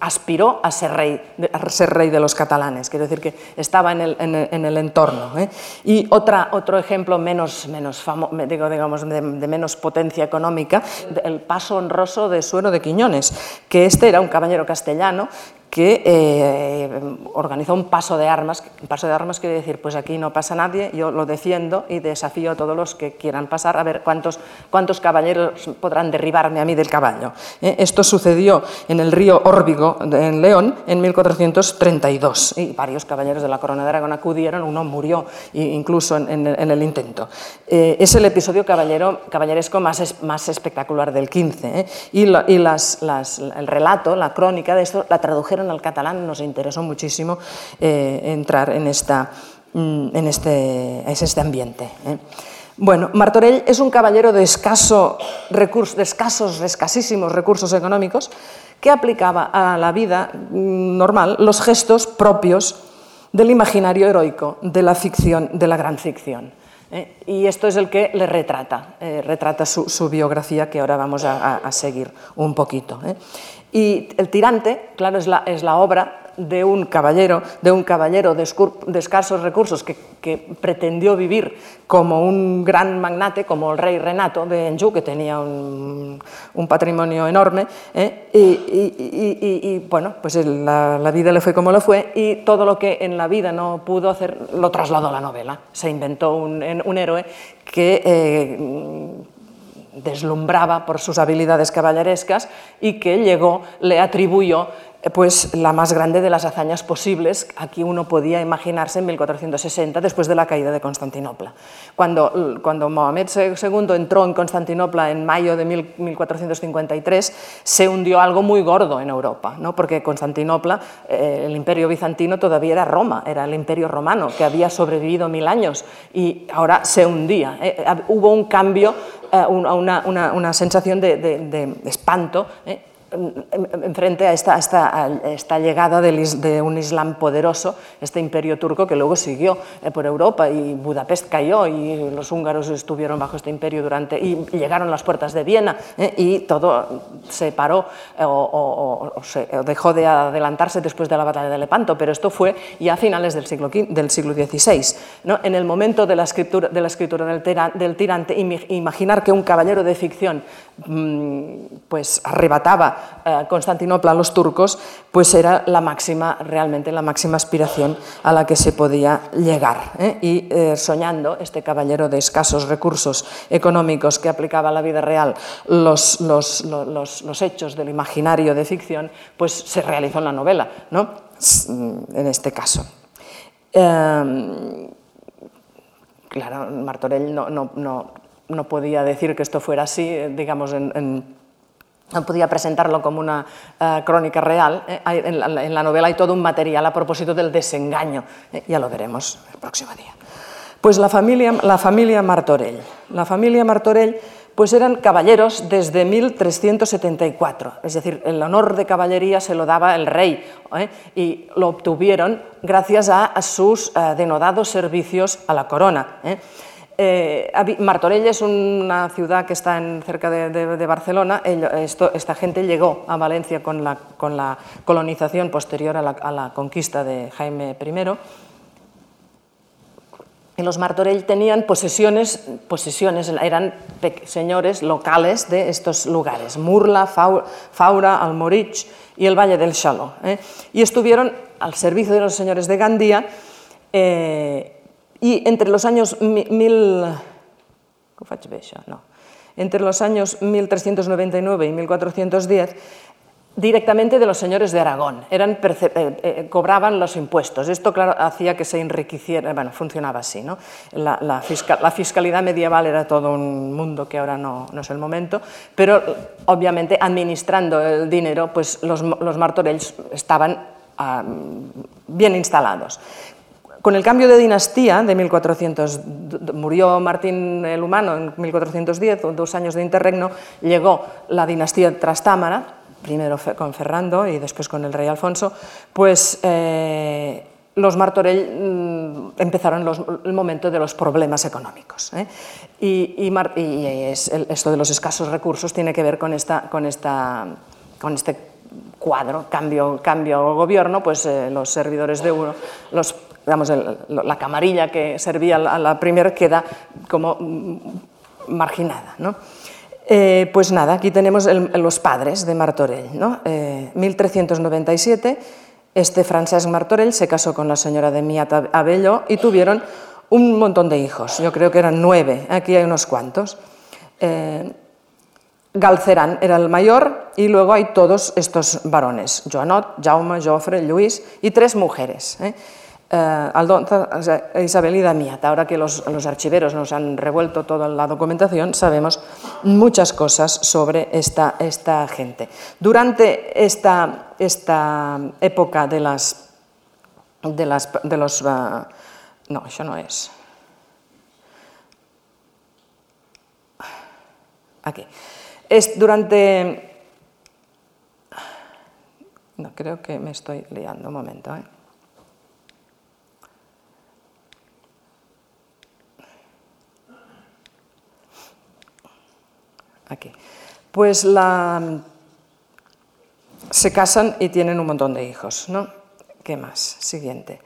aspiró a ser, rey, ser rey de los catalanes, quiero decir que estaba en el, en el, entorno. ¿eh? Y otra, otro ejemplo menos, menos digo, digamos, de, menos potencia económica, el paso honroso de Suero de Quiñones, que este era un caballero castellano que eh, organizó un paso de armas. Un paso de armas quiere decir, pues aquí no pasa nadie, yo lo defiendo y desafío a todos los que quieran pasar a ver cuántos, cuántos caballeros podrán derribarme a mí del caballo. ¿eh? Esto sucedió en el río Órbigo, en León, en 1432, y varios caballeros de la corona de Aragón acudieron, uno murió incluso en, el intento. Eh, es el episodio caballero, caballeresco más, más espectacular del 15, y, y las, las, el relato, la crónica de esto, la tradujeron en el catalán, nos interesó muchísimo eh, entrar en, esta, mm, en este, este ambiente. ¿eh? Bueno, Martorell es un caballero de, escaso recursos, de escasos, escasísimos recursos económicos que aplicaba a la vida mm, normal los gestos propios del imaginario heroico, de la ficción, de la gran ficción. ¿eh? Y esto es el que le retrata, retrata su, biografía que ahora vamos a, seguir un poquito. Y El tirante, claro, es la, es la obra de un caballero, de un caballero de, escasos recursos que, pretendió vivir como un gran magnate, como el rey Renato de Anjou, que tenía un, patrimonio enorme, ¿eh? y, bueno, pues la, vida le fue como lo fue, y todo lo que en la vida no pudo hacer lo trasladó a la novela. Se inventó un, un héroe que... Eh, deslumbraba por sus habilidades caballerescas y que llegó, le atribuyó pues la más grande de las hazañas posibles, aquí uno podía imaginarse en 1460, después de la caída de Constantinopla. Cuando, cuando Mohamed II entró en Constantinopla en mayo de 1453, se hundió algo muy gordo en Europa, ¿no? porque Constantinopla, eh, el imperio bizantino todavía era Roma, era el imperio romano, que había sobrevivido mil años y ahora se hundía. Eh, eh, hubo un cambio, una, una, sensación de, de espanto frente a esta, llegada de un Islam poderoso, este imperio turco que luego siguió eh, por Europa y Budapest cayó y los húngaros estuvieron bajo este imperio durante y llegaron las puertas de Viena eh, y todo se paró eh, o, dejó de adelantarse después de la batalla de Lepanto, pero esto fue ya a finales del siglo, del XVI. En el momento de la escritura, de la escritura del, del tirante, imaginar que un caballero de ficción mm, pues arrebataba eh, Constantinopla a los turcos, pues era la máxima, realmente la máxima aspiración a la que se podía llegar. ¿eh? Y eh, soñando, este caballero de escasos recursos económicos que aplicaba a la vida real los, los, los, hechos del imaginario de ficción, pues se realizó en la novela, ¿no? en este caso. Em, claro, Martorell no, no, no, no, podía decir que esto fuera así, digamos, en podía presentarlo como una eh, crónica real. Eh, en, la, novela hay todo un material a propósito del desengaño. Eh, ya lo veremos el próximo día. Pues la familia, la familia Martorell. La familia Martorell pues eran caballeros desde 1374, es decir, el honor de caballería se lo daba el rey ¿eh? y lo obtuvieron gracias a, sus eh, denodados servicios a la corona. ¿Eh? Martorell es una ciudad que está en, cerca de, Barcelona. esta gente llegó a Valencia con la, colonización posterior a la conquista de Jaime I los Martorell tenían posesiones, posesiones, eran señores locales de estos lugares, Murla, Faura, Almorich y el Valle del Xaló. ¿eh? Y estuvieron al servicio de los señores de Gandía eh, y entre los años mil, no, entre los años 1399 y 1410 directamente de los señores de Aragón, eran eh, eh, cobraban los impuestos. Esto, claro, hacía que se enriqueciera, bueno, funcionaba así. ¿no? La, fiscalidad medieval era todo un mundo que ahora no, es el momento, pero obviamente administrando el dinero, pues los, los martorells estaban ah, bien instalados. Con el cambio de dinastía de 1400, murió Martín el Humano en 1410, dos años de interregno, llegó la dinastía Trastámara, primero con Ferrando y después con el rey Alfonso, pues eh, los Martorell mm, empezaron el momento de los problemas económicos. ¿eh? Y, esto de los escasos recursos tiene que ver con, esta, con, esta, con este cuadro, cambio, cambio gobierno, pues eh, los servidores de uno, los, digamos, la camarilla que servía a la primera queda como marginada. ¿no? Eh, pues nada, aquí tenemos los padres de Martorell. ¿no? 1397, eh, este Francesc Martorell se casó con la señora de Miat Abello y tuvieron un montón de hijos, yo creo que eran nueve, aquí hay unos cuantos. Eh, Galcerán era el mayor y luego hay todos estos varones, Joanot, Jaume, Joffre, Luis y tres mujeres. Eh, Isabel y Damiat. Ahora que los, archiveros nos han revuelto toda la documentación, sabemos muchas cosas sobre esta, esta gente. Durante esta, esta época de las... De, las, de los... Uh, no, eso no es. Aquí. Es durante... No, creo que me estoy liando un momento. ¿eh? Aquí. Pues la, se casan y tienen un montón de hijos, ¿no? ¿Qué más? Siguiente.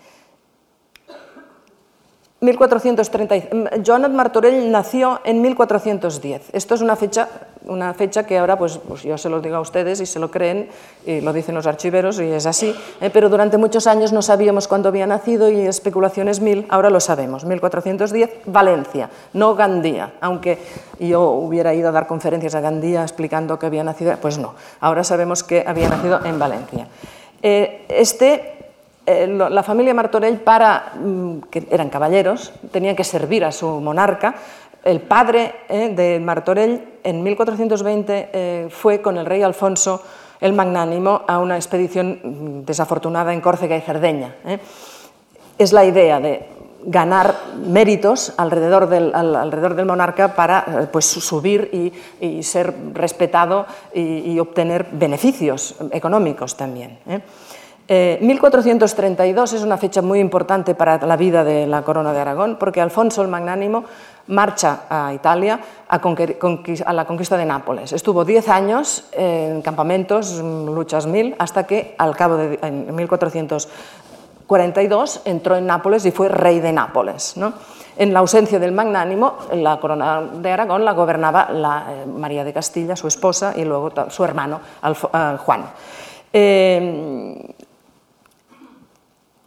1430. Joanot Martorell nació en 1410. Esto es una fecha, una fecha que ahora pues, pues, yo se lo digo a ustedes y se lo creen y lo dicen los archiveros y es así, ¿eh? pero durante muchos años no sabíamos cuándo había nacido y especulaciones mil, ahora lo sabemos. 1410, Valencia, no Gandía, aunque yo hubiera ido a dar conferencias a Gandía explicando que había nacido, pues no, ahora sabemos que había nacido en Valencia. Eh, este eh, la familia Martorell, para, mm, que eran caballeros, tenía que servir a su monarca. El padre eh, de Martorell, en 1420, eh, fue con el rey Alfonso el Magnánimo a una expedición mm, desafortunada en Córcega y Cerdeña. Es la idea de ganar méritos alrededor del, alrededor del monarca para pues, subir y, ser respetado y, obtener beneficios económicos también. 1432 eh, es una fecha muy importante para la vida de la corona de Aragón porque Alfonso el Magnánimo marcha a Italia a, la conquista de Nápoles. Estuvo 10 años en campamentos, luchas mil, hasta que al cabo de 1442 entró en Nápoles y fue rey de Nápoles. En la ausencia del magnánimo, la corona de Aragón la gobernaba eh, María de Castilla, su esposa, y luego su hermano eh, Juan.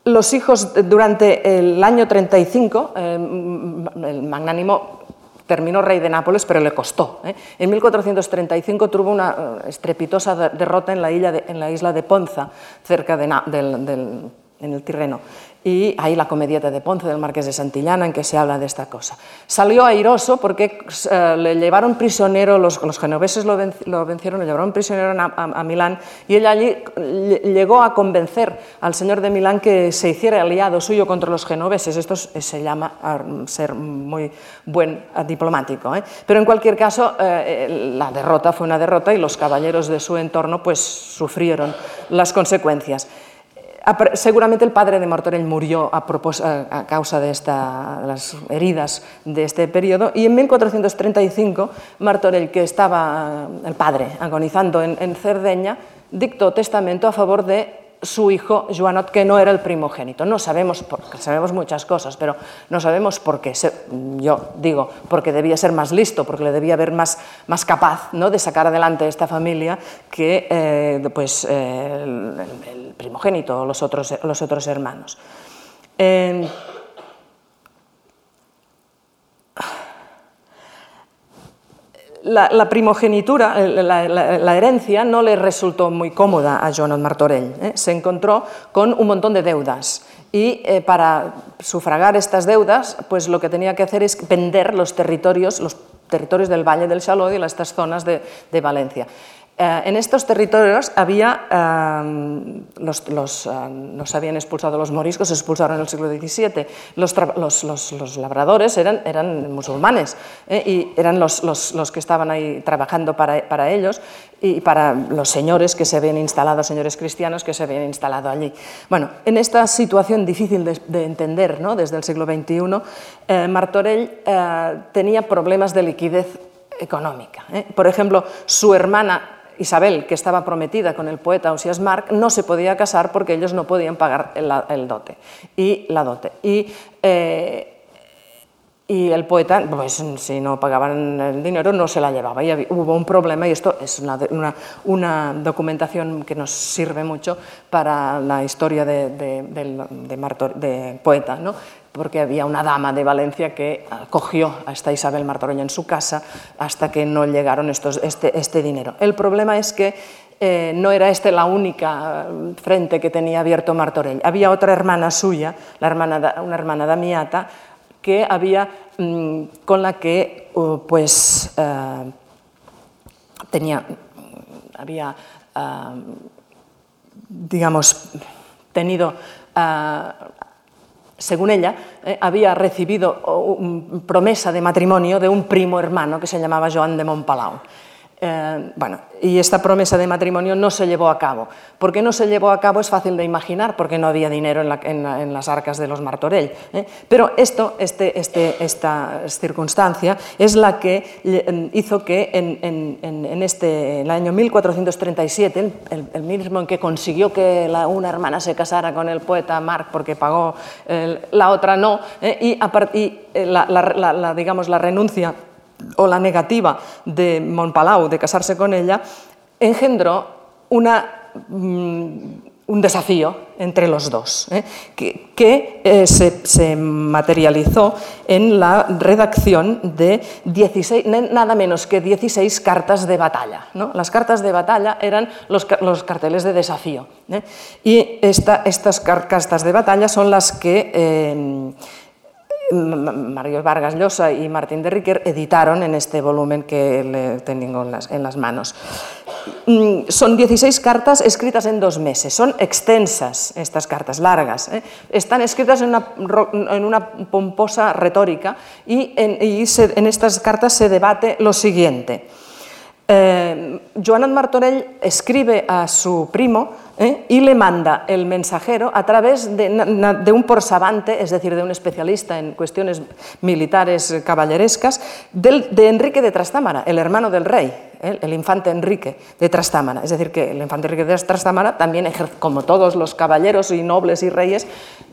Los hijos, durante el año 35, eh, el magnánimo terminó rey de Nápoles, pero le costó. ¿eh? En 1435 tuvo una eh, estrepitosa derrota en la, isla de, la isla de Ponza, cerca de, en el Tirreno. Y hay la comedieta de Ponce del Marqués de Santillana en que se habla de esta cosa. Salió airoso porque eh, le llevaron prisionero, los, los genoveses lo, vencieron, le llevaron prisionero a, Milán y él allí llegó a convencer al señor de Milán que se hiciera aliado suyo contra los genoveses. Esto se llama ser muy buen diplomático. ¿eh? Pero en cualquier caso, eh, la derrota fue una derrota y los caballeros de su entorno pues, sufrieron las consecuencias. Seguramente el padre de Martorell murió a, causa de las heridas de este periodo y en 1435 Martorell, que estaba el padre agonizando en Cerdeña, dictó testamento a favor de su hijo Joanot, que no era el primogénito. No sabemos, por, sabemos muchas cosas, pero no sabemos por qué. Yo digo, porque debía ser más listo, porque le debía ver más, más capaz ¿no? de sacar adelante esta familia que eh, pues, eh, el, primogénito o los otros, los otros hermanos. La, primogenitura, eh, la, herencia, no le resultó muy cómoda a Joan Martorell. ¿eh? Se encontró con un montón de deudas y eh, para sufragar estas deudas, pues lo que tenía que hacer es vender los territorios, los territorios del Valle del Chaló y estas zonas de Valencia. Eh, en estos territorios había, eh, los, los, eh, habían expulsado los moriscos, se expulsaron en el siglo XVII, los, los labradores eran, eran musulmanes y eran los, que estaban ahí trabajando para, para, ellos y para los señores que se habían instalado, señores cristianos que se habían instalado allí. Bueno, en esta situación difícil de, entender ¿no? desde el siglo XXI, Martorell tenía problemas de liquidez económica. Por ejemplo, su hermana Isabel, que estaba prometida con el poeta Osias Marc, no se podía casar porque ellos no podían pagar el, dote y la dote. Y, eh, y el poeta, pues si no pagaban el dinero, no se la llevaba. Y hubo un problema, y esto es una, documentación que nos sirve mucho para la historia de poeta. ¿no? Porque había una dama de Valencia que acogió a esta Isabel Martorell en su casa hasta que no llegaron estos, este, este dinero. El problema es que eh, no era este la única eh, frente que tenía abierto Martorell. Había otra hermana suya, la hermana, una hermana Damiata, que había, mm, con la que uh, pues, uh, tenía, había, uh, digamos, tenido según ella, eh, había recibido promesa de matrimonio de un primo hermano que se llamaba Joan de Montpalau. Eh, bueno, y esta promesa de matrimonio no se llevó a cabo. ¿Por qué no se llevó a cabo? Es fácil de imaginar, porque no había dinero en, las arcas de los Martorell. ¿eh? Pero esto, este, este, esta circunstancia es la que em, hizo que en, este, el año 1437, el, mismo en que consiguió que una hermana se casara con el poeta Marc porque pagó, la otra no, ¿eh? y, y la, digamos, la renuncia o la negativa de Montpalau de casarse con ella, engendró mm, un desafío entre los dos, ¿eh? que, eh, se, materializó en la redacción de 16, nada menos que 16 cartas de batalla. Las cartas de batalla eran los, carteles de desafío. ¿eh? Y estas cartas de batalla son las que Mario Vargas Llosa y Martín de Riquer editaron en este volumen que le tengo en las, manos. Mm, son 16 cartas escritas en dos meses, son extensas estas cartas, largas. ¿eh? Están escritas en una, pomposa retórica y, en, estas cartas se debate lo siguiente. Eh, Martorell escribe a su primo ¿eh? y le manda el mensajero a través de, un porsavante, es decir, de un especialista en cuestiones militares caballerescas, de Enrique de Trastámara, el hermano del rey, ¿eh? el infante Enrique de Trastámara. Es decir, que el infante Enrique de Trastámara también, como todos los caballeros y nobles y reyes,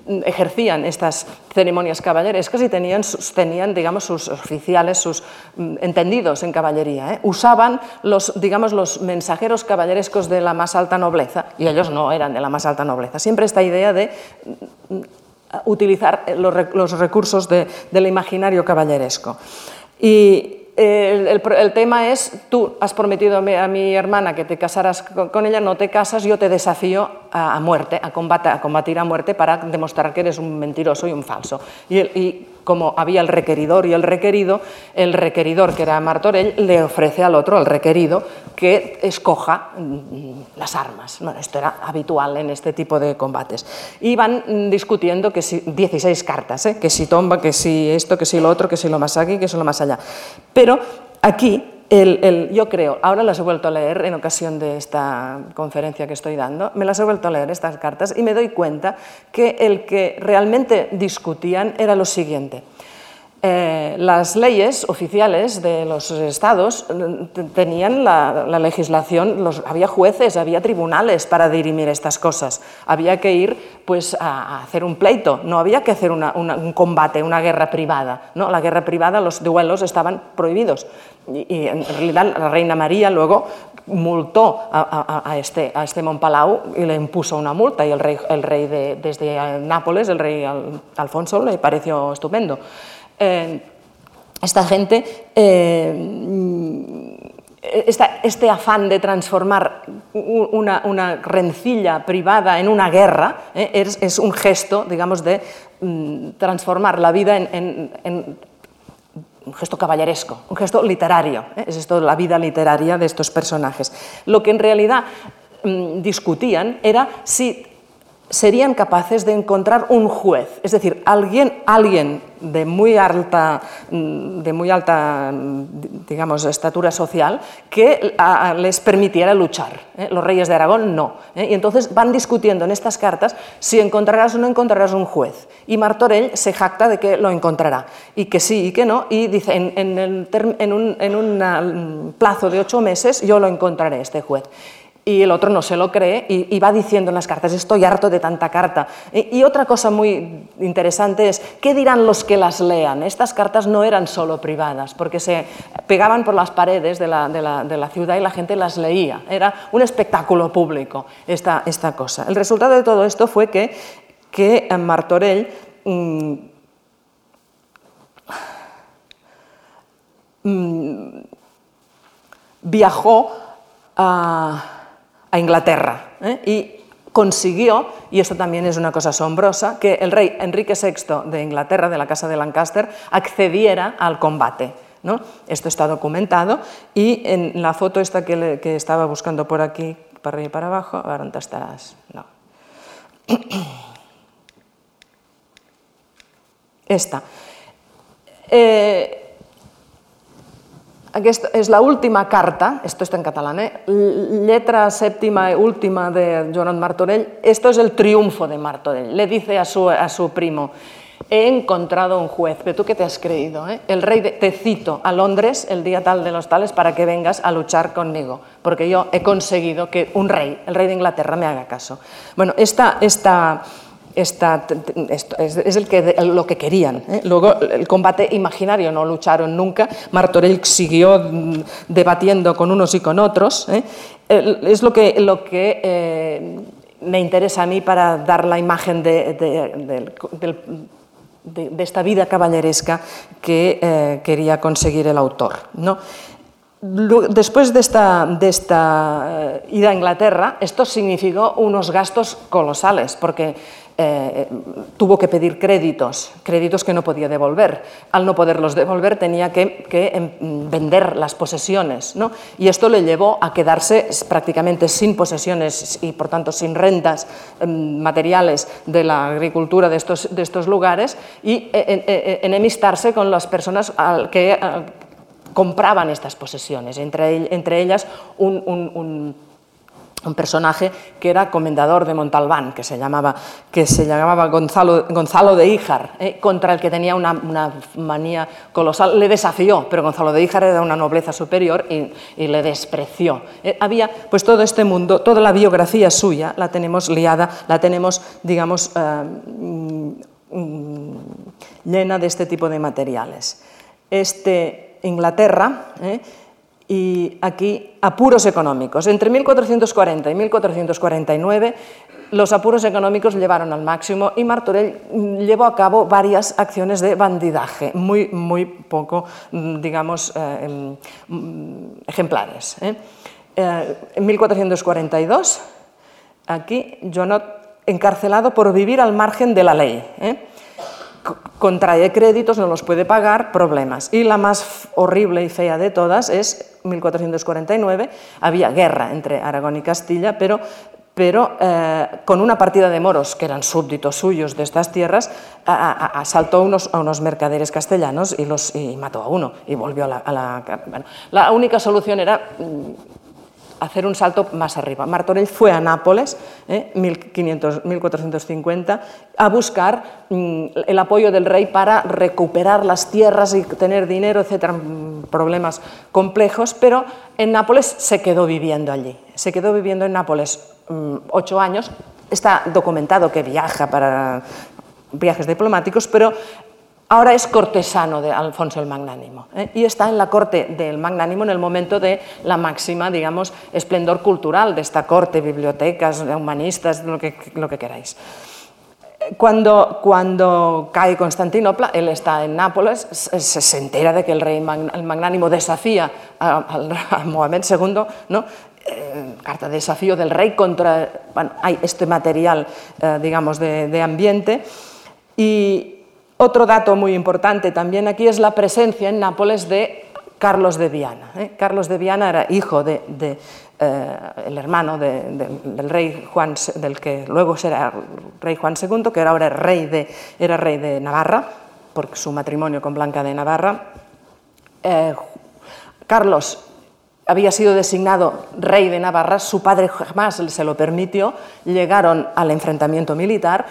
ejercían estas ceremonias caballerescas y tenían, tenían digamos, sus oficiales, sus mm, entendidos en caballería. ¿eh? Usaban los, digamos, los mensajeros caballerescos de la más alta nobleza ellos no eran de la más alta nobleza. Siempre esta idea de mm, utilizar los, recursos del imaginario caballeresco. Y el, tema es, tú has prometido a mi, hermana que te casarás con, ella, no te casas, yo te desafío a, muerte, a, combate, a combatir a muerte para demostrar que eres un mentiroso y un falso. y como había el requeridor y el requerido, el requeridor, que era Martorell, le ofrece al otro, al requerido, que escoja mm, las armas. Esto era habitual en este tipo de combates. Y van discutiendo que si 16 cartas, ¿eh? que si tomba, que si esto, que si lo otro, que si lo más aquí, que si lo más allá. Pero aquí yo creo, ahora las he vuelto a leer en ocasión de esta conferencia que estoy dando, me las he vuelto a leer estas cartas y me doy cuenta que el que realmente discutían era lo siguiente. Eh, las leyes oficiales de los estados mm, tenían la, legislación, había jueces, había tribunales para dirimir estas cosas. Había que ir pues, a, hacer un pleito, no había que hacer un combate, una guerra privada. ¿no? La guerra privada, los duelos estaban prohibidos. Y, en realidad la reina María luego multó a, este, a este Montpalau y le impuso una multa y el rey, el rey de, desde Nápoles, el rey Alfonso, le pareció estupendo. Eh, esta gente, eh, este afán de transformar una, rencilla privada en una guerra eh, es, un gesto, digamos, de mm, transformar la vida en, un gesto caballeresco, un gesto literario. Es esto la vida literaria de estos personajes. Lo que en realidad mm, discutían era si serían capaces de encontrar un juez, es decir, alguien, alguien de muy alta, de muy alta digamos, estatura social que les permitiera luchar. ¿eh? Los reyes de Aragón no. ¿eh? Y entonces van discutiendo en estas cartas si encontrarás o no encontrarás un juez. Y Martorell se jacta de que lo encontrará, y que sí y que no, y dice, en, un, en un plazo de ocho meses yo lo encontraré, este juez y el otro no se lo cree y, va diciendo en las cartas, estoy harto de tanta carta. Y, otra cosa muy interesante es, ¿qué dirán los que las lean? Estas cartas no eran solo privadas, porque se pegaban por las paredes de la, de la, de la ciudad y la gente las leía. Era un espectáculo público esta, esta cosa. El resultado de todo esto fue que, que Martorell mm, mm, viajó a a Inglaterra ¿eh? y consiguió, y esto también es una cosa asombrosa, que el rey Enrique VI de Inglaterra, de la Casa de Lancaster, accediera al combate. ¿no? Esto está documentado y en la foto esta que, estaba buscando por aquí, para arriba y para abajo, ahora dónde estarás. No. *clears throat* Esta. Eh, aquesta és l'última carta, esto está en catalán, eh? letra séptima y última de Joan Martorell, esto es el triunfo de Martorell, le dice a su, a su primo, he encontrado un juez, pero tú qué te has creído, eh? el rey de, te cito a Londres el día tal de los tales para que vengas a luchar conmigo, porque yo he conseguido que un rey, el rey de Inglaterra, me haga caso. Bueno, esta... esta es, el que, lo que querían. ¿eh? Luego el combate imaginario no lucharon nunca, Martorell siguió mm, debatiendo con unos y con otros. ¿eh? Es lo que, lo que eh, me interesa a mí para dar la imagen de, de, esta vida caballeresca que quería conseguir el autor. ¿no? Después de esta, de esta ida a Inglaterra, esto significó unos gastos colosales, porque eh, tuvo que pedir créditos, créditos que no podía devolver. Al no poderlos devolver tenía que, em, vender las posesiones ¿no? y esto le llevó a quedarse prácticamente sin posesiones y por tanto sin rentas em, materiales de la agricultura de estos, de estos lugares y e, e, e, enemistarse con las personas que compraban estas posesiones, entre, entre ellas un personaje que era comendador de Montalbán, que se llamaba, que se llamaba Gonzalo, de Híjar, eh, contra el que tenía una, manía colosal. Le desafió, pero Gonzalo de Híjar era de una nobleza superior y, le despreció. Eh, había, pues todo este mundo, toda la biografía suya la tenemos liada, la tenemos, digamos, eh, mm, llena de este tipo de materiales. Este, Inglaterra, y aquí apuros económicos. Entre 1440 y 1449 los apuros económicos llevaron al máximo y Martorell llevó a cabo varias acciones de bandidaje, muy, muy poco, mm, digamos, eh, em, mm, ejemplares. ¿eh? Eh, en 1442, aquí, Jonot encarcelado por vivir al margen de la ley contrae créditos, no los puede pagar, problemas. Y la más horrible y fea de todas es 1449, había guerra entre Aragón y Castilla, pero, pero eh, con una partida de moros que eran súbditos suyos de estas tierras, asaltó unos, a unos mercaderes castellanos y, los, y mató a uno y volvió a la... La única solución era mm, hacer un salto más arriba. Martorell fue a Nápoles, eh, 1450, a buscar mm, el apoyo del rey para recuperar las tierras y tener dinero, etcétera, mm, problemas complejos, pero en Nápoles se quedó viviendo allí. Se quedó viviendo en Nápoles mm, ocho años. Está documentado que viaja para viajes diplomáticos, pero Ahora es cortesano de Alfonso el Magnánimo ¿eh? y está en la corte del Magnánimo en el momento de la máxima, digamos, esplendor cultural de esta corte, bibliotecas, humanistas, lo que, lo que queráis. Cuando, cuando, cae Constantinopla, él está en Nápoles, se, se entera de que el rey el magnánimo desafía a, Mohamed II, ¿no? Eh, carta de desafío del rey contra, bueno, hay este material, eh, digamos, de, de ambiente, y, otro dato muy importante también aquí es la presencia en Nápoles de Carlos de Viana. ¿eh? Carlos de Viana era hijo de, eh, el hermano del rey Juan, del que luego será rey Juan II, que ahora era rey de, era rey de Navarra, por su matrimonio con Blanca de Navarra. Eh, Carlos había sido designado rey de Navarra, su padre jamás se lo permitió, llegaron al enfrentamiento militar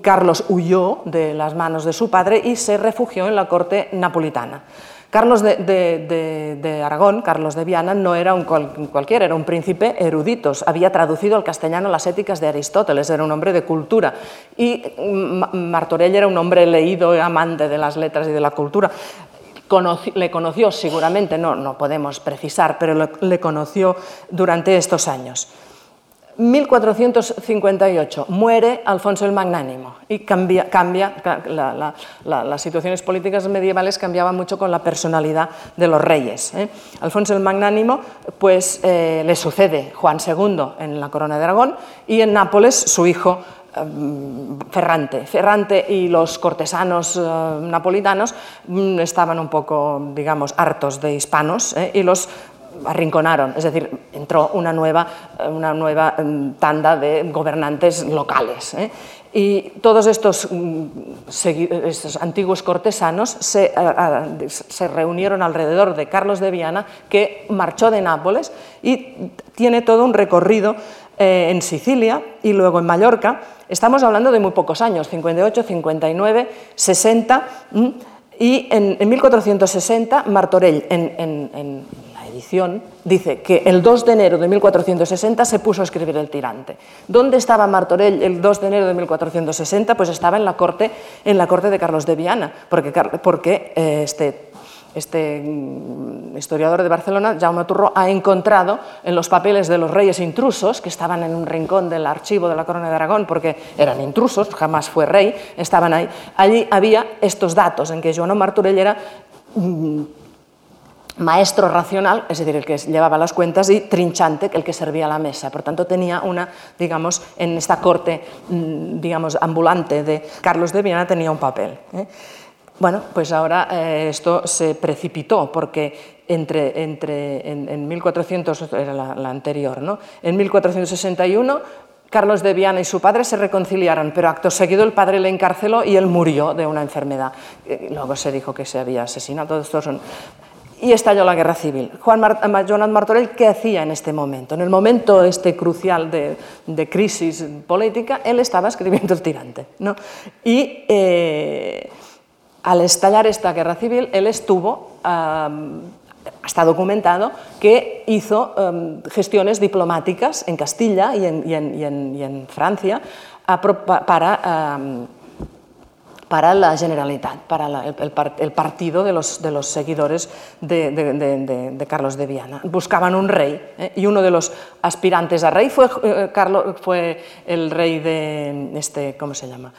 Carlos huyó de las manos de su padre y se refugió en la corte napolitana. Carlos de, Aragón, Carlos de Viana, no era un cualquiera, era un príncipe erudito. Había traducido al castellano las éticas de Aristóteles, era un hombre de cultura. Y Martorell era un hombre leído, amante de las letras y de la cultura. le conoció seguramente, no, no podemos precisar, pero le conoció durante estos años. 1458 muere Alfonso el Magnánimo y cambia, cambia las situaciones políticas medievales cambiaban mucho con la personalidad de los reyes. ¿eh? Alfonso el Magnánimo pues, eh, le sucede Juan II en la corona de Aragón y en Nápoles su hijo em, Ferrante. Ferrante y los cortesanos eh, napolitanos mm, estaban un poco, digamos, hartos de hispanos y los arrinconaron, es decir, entró una nueva, una nueva mm, tanda de gobernantes locales. ¿eh? Y todos estos, mm, estos, antiguos cortesanos se, se, reunieron alrededor de Carlos de Viana, que marchó de Nápoles y tiene todo un recorrido eh, en Sicilia y luego en Mallorca. Estamos hablando de muy pocos años, 58, 59, 60. Y en, 1460, Martorell, en dice que el 2 de enero de 1460 se puso a escribir El tirante. ¿Dónde estaba Martorell el 2 de enero de 1460? Pues estaba en la corte, en la corte de Carlos de Viana, porque, porque eh, este, este mm, historiador de Barcelona, Jaume Turro, ha encontrado en los papeles de los reyes intrusos, que estaban en un rincón del archivo de la Corona de Aragón, porque eran intrusos, jamás fue rey, estaban ahí. Allí había estos datos en que Joan Martorell era mm, maestro racional, es decir, el que llevaba las cuentas, y trinchante, el que servía la mesa. Por tanto, tenía una, digamos, en esta corte, mm, digamos, ambulante de Carlos de Viana, tenía un papel. ¿eh? Bueno, pues ahora eh, esto se precipitó porque entre, entre en, 1400, era la, anterior, ¿no? en 1461 Carlos de Viana y su padre se reconciliaron, pero acto seguido el padre le encarceló y él murió de una enfermedad. Eh, luego se dijo que se había asesinado. Todo esto son y estalló la guerra civil. Juan Jonat Martorell, ¿qué hacía en este momento? En el momento este crucial de, crisis política, él estaba escribiendo El tirante. ¿no? Y eh, al estallar esta guerra civil, él estuvo, está documentado, que hizo gestiones diplomáticas en Castilla y en, Francia para para la Generalitat, para el, partido de los, de los seguidores de, Carlos de Viana. Buscaban un rey ¿eh? y uno de los aspirantes a rey fue, eh, Carlos, fue el rey de, este, ¿cómo se llama?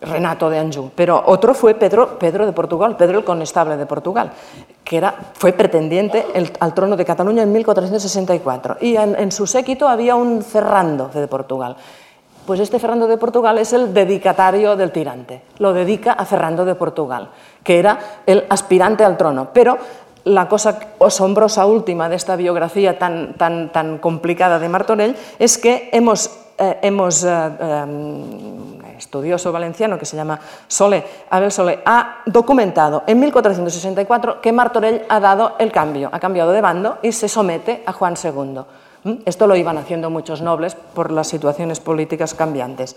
Renato de Anjou, pero otro fue Pedro, Pedro de Portugal, Pedro el Conestable de Portugal, que era, fue pretendiente al trono de Cataluña en 1464. Y en, en su séquito había un Ferrando de Portugal pues este Fernando de Portugal es el dedicatario del tirante, lo dedica a Fernando de Portugal, que era el aspirante al trono. Pero la cosa asombrosa última de esta biografía tan, tan, tan complicada de Martorell es que hemos, eh, hemos eh, em, estudioso valenciano que se llama Sole, Abel Sole, ha documentado en 1464 que Martorell ha dado el cambio, ha cambiado de bando y se somete a Juan II. ¿Mm? Esto lo iban haciendo muchos nobles por las situaciones políticas cambiantes.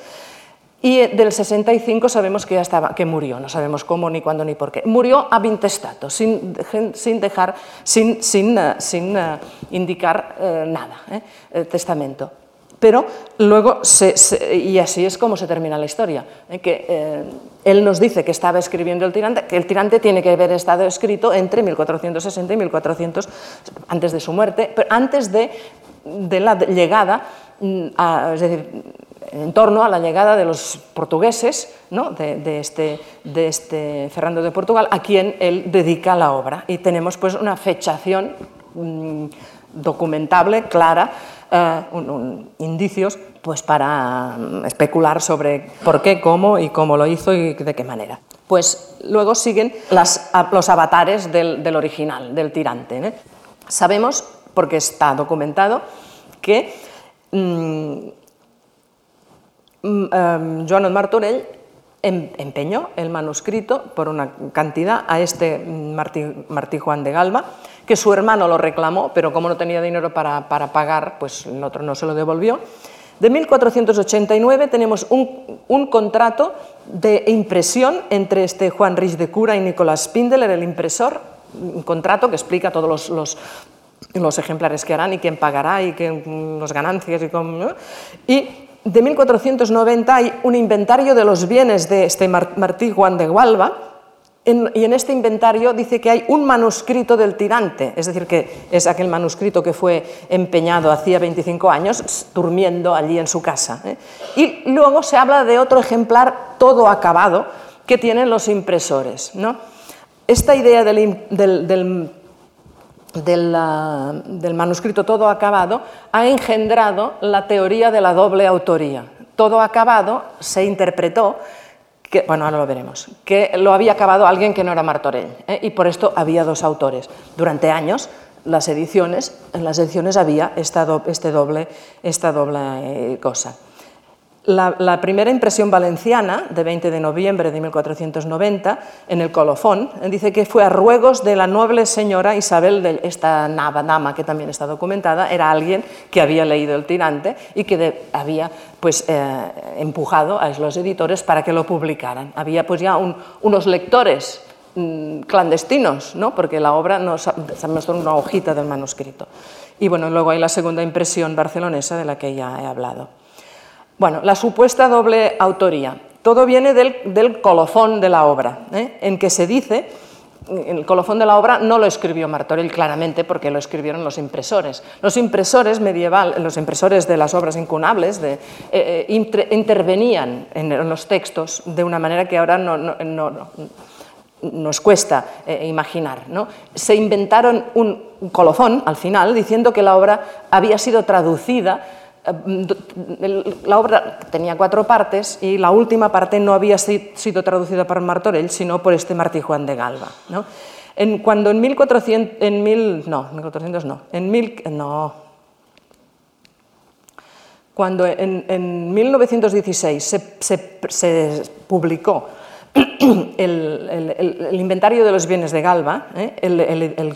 Y del 65 sabemos que ya estaba, que murió, no sabemos cómo, ni cuándo, ni por qué. Murió a vintestato, sin, sin dejar, sin, sin, eh, sin eh, indicar eh, nada, el testamento. Pero luego, y así es como se termina la historia, que él nos dice que estaba escribiendo el tirante, que el tirante tiene que haber estado escrito entre 1460 y 1400, antes de su muerte, pero antes de de la llegada, mm, es decir, en torno a la llegada de los portugueses, ¿no? de, este, de, este, Fernando de Portugal, a quien él dedica la obra. Y tenemos pues una fechación mm, documentable, clara, eh, indicios pues para mm, especular sobre por qué, cómo y cómo lo hizo y de qué manera. Pues luego siguen los avatares del, original, del tirante. Sabemos porque está documentado que mm, mm, em, Joan Martorell em, empeñó el manuscrito por una cantidad a este Martí, Juan de Galba, que su hermano lo reclamó, pero como no tenía dinero para, pagar, pues el otro no se lo devolvió. De 1489 tenemos un, contrato de impresión entre este Juan Rich de Cura y Nicolás Spindler, el impresor, un contrato que explica todos los ejemplares que harán y quién pagará y qué, las ganancias y cómo... Y de 1490 hay un inventario de los bienes de este Martí Juan de Gualba y en este inventario dice que hay un manuscrito del tirante, es decir, que es aquel manuscrito que fue empeñado hacía 25 años durmiendo allí en su casa. ¿eh? Y luego se habla de otro ejemplar todo acabado que tienen los impresores. ¿no? Esta idea del, manuscrito todo acabado ha engendrado la teoría de la doble autoría. Todo acabado se interpretó que, bueno, ahora lo veremos, que lo había acabado alguien que no era Martorell, ¿eh? y por esto había dos autores. Durante años, las ediciones, en las ediciones había esta, este doble, esta doble cosa. La, primera impresión valenciana, de 20 de noviembre de 1490, en el colofón, dice que fue a ruegos de la noble señora Isabel, de esta dama que también está documentada, era alguien que había leído El tirante y que había pues, eh, empujado a los editores para que lo publicaran. Había pues ya unos lectores mm, clandestinos, ¿no? porque la obra nos mostró una hojita del manuscrito. Y bueno, luego hay la segunda impresión barcelonesa de la que ya he hablado. Bueno, la supuesta doble autoría. Todo viene del, colofón de la obra, ¿eh? en que se dice, el colofón de la obra no lo escribió Martorell claramente porque lo escribieron los impresores. Los impresores medieval, los impresores de las obras incunables eh, eh, intervenían en, los textos de una manera que ahora no, nos cuesta imaginar. Se inventaron un colofón al final diciendo que la obra había sido traducida la obra tenía cuatro partes y la última parte no había sido traducida por Martorell, sino por este Martí Juan de. En, cuando en 1400, en mil, no, 1400 no, en mil, no, cuando en, en 1916 se, se, se publicó *clears throat* el, inventario de los bienes de Galba, ¿eh? el,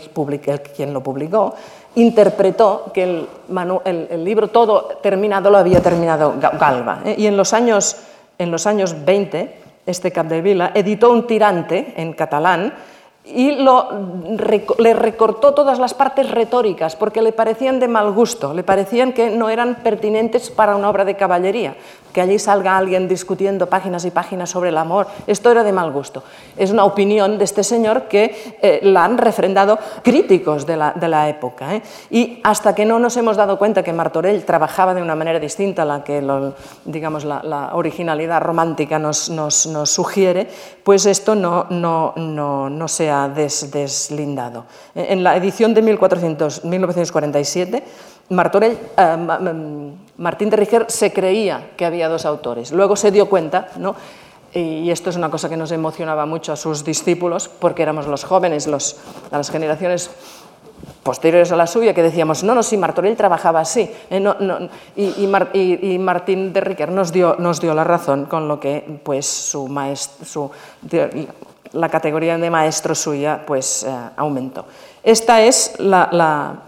quien lo publicó, interpretó que el, libro todo terminado lo había terminado Galba. ¿eh? Y en los, años, en los años 20, este Capdevila editó un tirante en catalán y lo, le recortó todas las partes retóricas porque le parecían de mal gusto, le parecían que no eran pertinentes para una obra de caballería que allí salga alguien discutiendo páginas y páginas sobre el amor. Esto era de mal gusto. Es una opinión de este señor que eh, la han refrendado críticos de la, época. ¿eh? Y hasta que no nos hemos dado cuenta que Martorell trabajaba de una manera distinta a la que digamos, la, originalidad romántica nos, sugiere, pues esto no, no, no, se ha deslindado. En la edición de 1400, 1947, Martorell, eh, Martín de Riger se creía que había dos autores, luego se dio cuenta, ¿no? y esto es una cosa que nos emocionaba mucho a sus discípulos, porque éramos los jóvenes, los, a las generaciones posteriores a la suya, que decíamos, no, no, sí, Martorell trabajaba así. Eh, y, Martín de Riquer nos dio, nos dio la razón con lo que pues, su maestro, la categoría de maestro suya pues, eh, aumentó. Esta es la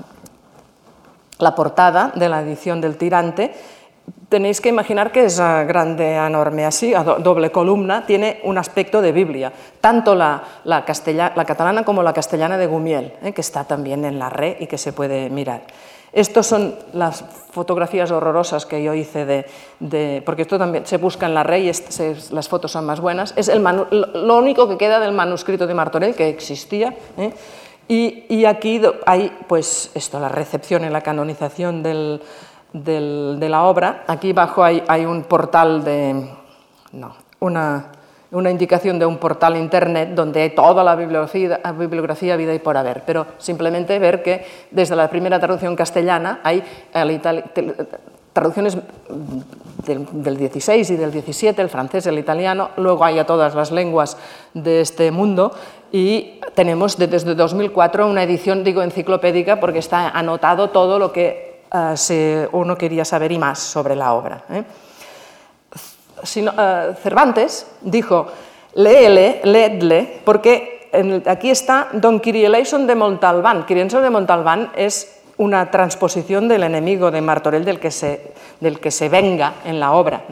la portada de la edición del Tirante, tenéis que imaginar que es grande, enorme así, a doble columna, tiene un aspecto de Biblia, tanto la, la, catalana como la castellana de Gumiel, ¿eh? que está también en la red y que se puede mirar. Estas son las fotografías horrorosas que yo hice de, porque esto también se busca en la red las fotos son más buenas. Es el lo único que queda del manuscrito de Martorell que existía. ¿eh? Y, aquí hay pues esto, la recepción y la canonización del, de la obra. Aquí abajo hay, un portal de... No, una, una, indicación de un portal internet donde hay toda la bibliografía, vida y por haber, pero simplemente ver que desde la primera traducción castellana hay traducciones del, del, 16 y del 17, el francés, el italiano, luego hay a todas las lenguas de este mundo y tenemos desde 2004 una edición, digo, enciclopédica porque está anotado todo lo que eh, uno quería saber y más sobre la obra. ¿eh? Eh, Cervantes dijo, léele, leedle, porque aquí está Don Kirieleison de Montalbán. Kirieleison de Montalbán es una transposición del enemigo de Martorell del que se, del que se venga en la obra.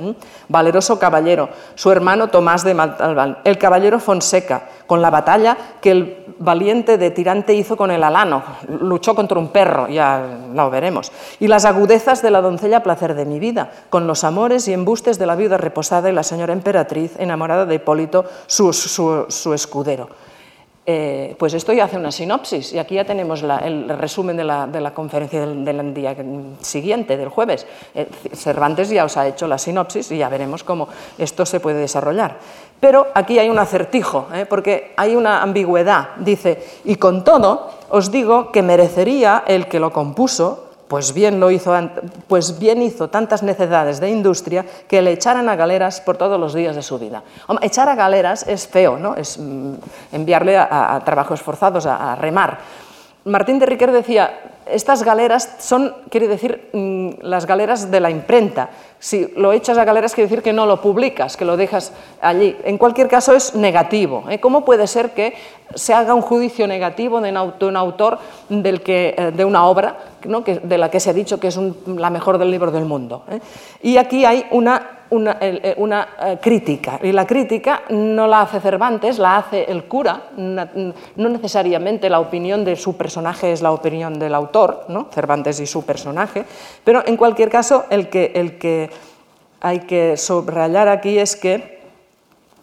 Valeroso caballero, su hermano Tomás de el caballero Fonseca, con la batalla que el valiente de Tirante hizo con el alano, luchó contra un perro, ya lo veremos, y las agudezas de la doncella placer de mi vida, con los amores y embustes de la viuda reposada y la señora emperatriz enamorada de Hipólito, su escudero. Eh, pues esto ya hace una sinopsis y aquí ya tenemos el resumen de la, conferencia del, día siguiente, del jueves. Eh, Cervantes ya os ha hecho la sinopsis y ya veremos cómo esto se puede desarrollar. Pero aquí hay un acertijo, ¿eh? porque hay una ambigüedad. Dice, y con todo os digo que merecería el que lo compuso pues bien, lo hizo, pues bien hizo tantas necesidades de industria que le echaran a galeras por todos los días de su vida. echar a galeras es feo, ¿no? es mm, enviarle a, trabajos forzados, a, remar. Martín de Riquer decía, estas galeras son, quiere decir, mm, las galeras de la imprenta. Si lo echas a galeras quiere decir que no lo publicas, que lo dejas allí. En cualquier caso es negativo. ¿eh? ¿Cómo puede ser que se haga un juicio negativo de un autor del que, eh, de una obra de la que se ha dicho que es la mejor del libro del mundo? ¿eh? Y aquí hay una una, una, crítica. Y la crítica no la hace Cervantes, la hace el cura. No necesariamente la opinión de su personaje es la opinión del autor, ¿no? Cervantes y su personaje, pero en cualquier caso el que, el que hay que subrayar aquí es que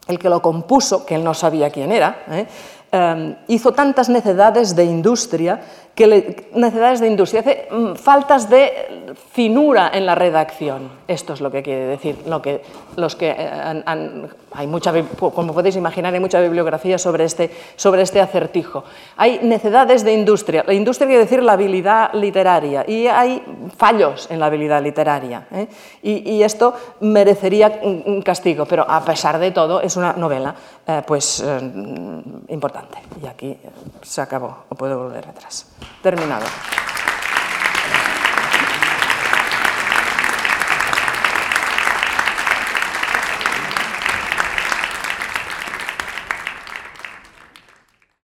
el que lo compuso, que él no sabía quién era, ¿eh? Em, hizo tantas necedades de industria, que necedades de industria, hace mm, faltas de finura en la redacción. Esto es lo que quiere decir. Lo que, los que eh, hay mucha, como podéis imaginar, hay mucha bibliografía sobre este, sobre este acertijo. Hay necedades de industria. La industria quiere decir la habilidad literaria y hay fallos en la habilidad literaria. ¿eh? Y, esto merecería un castigo, pero a pesar de todo es una novela eh, pues, importante. Y aquí se acabó, o puedo volver atrás. Terminado.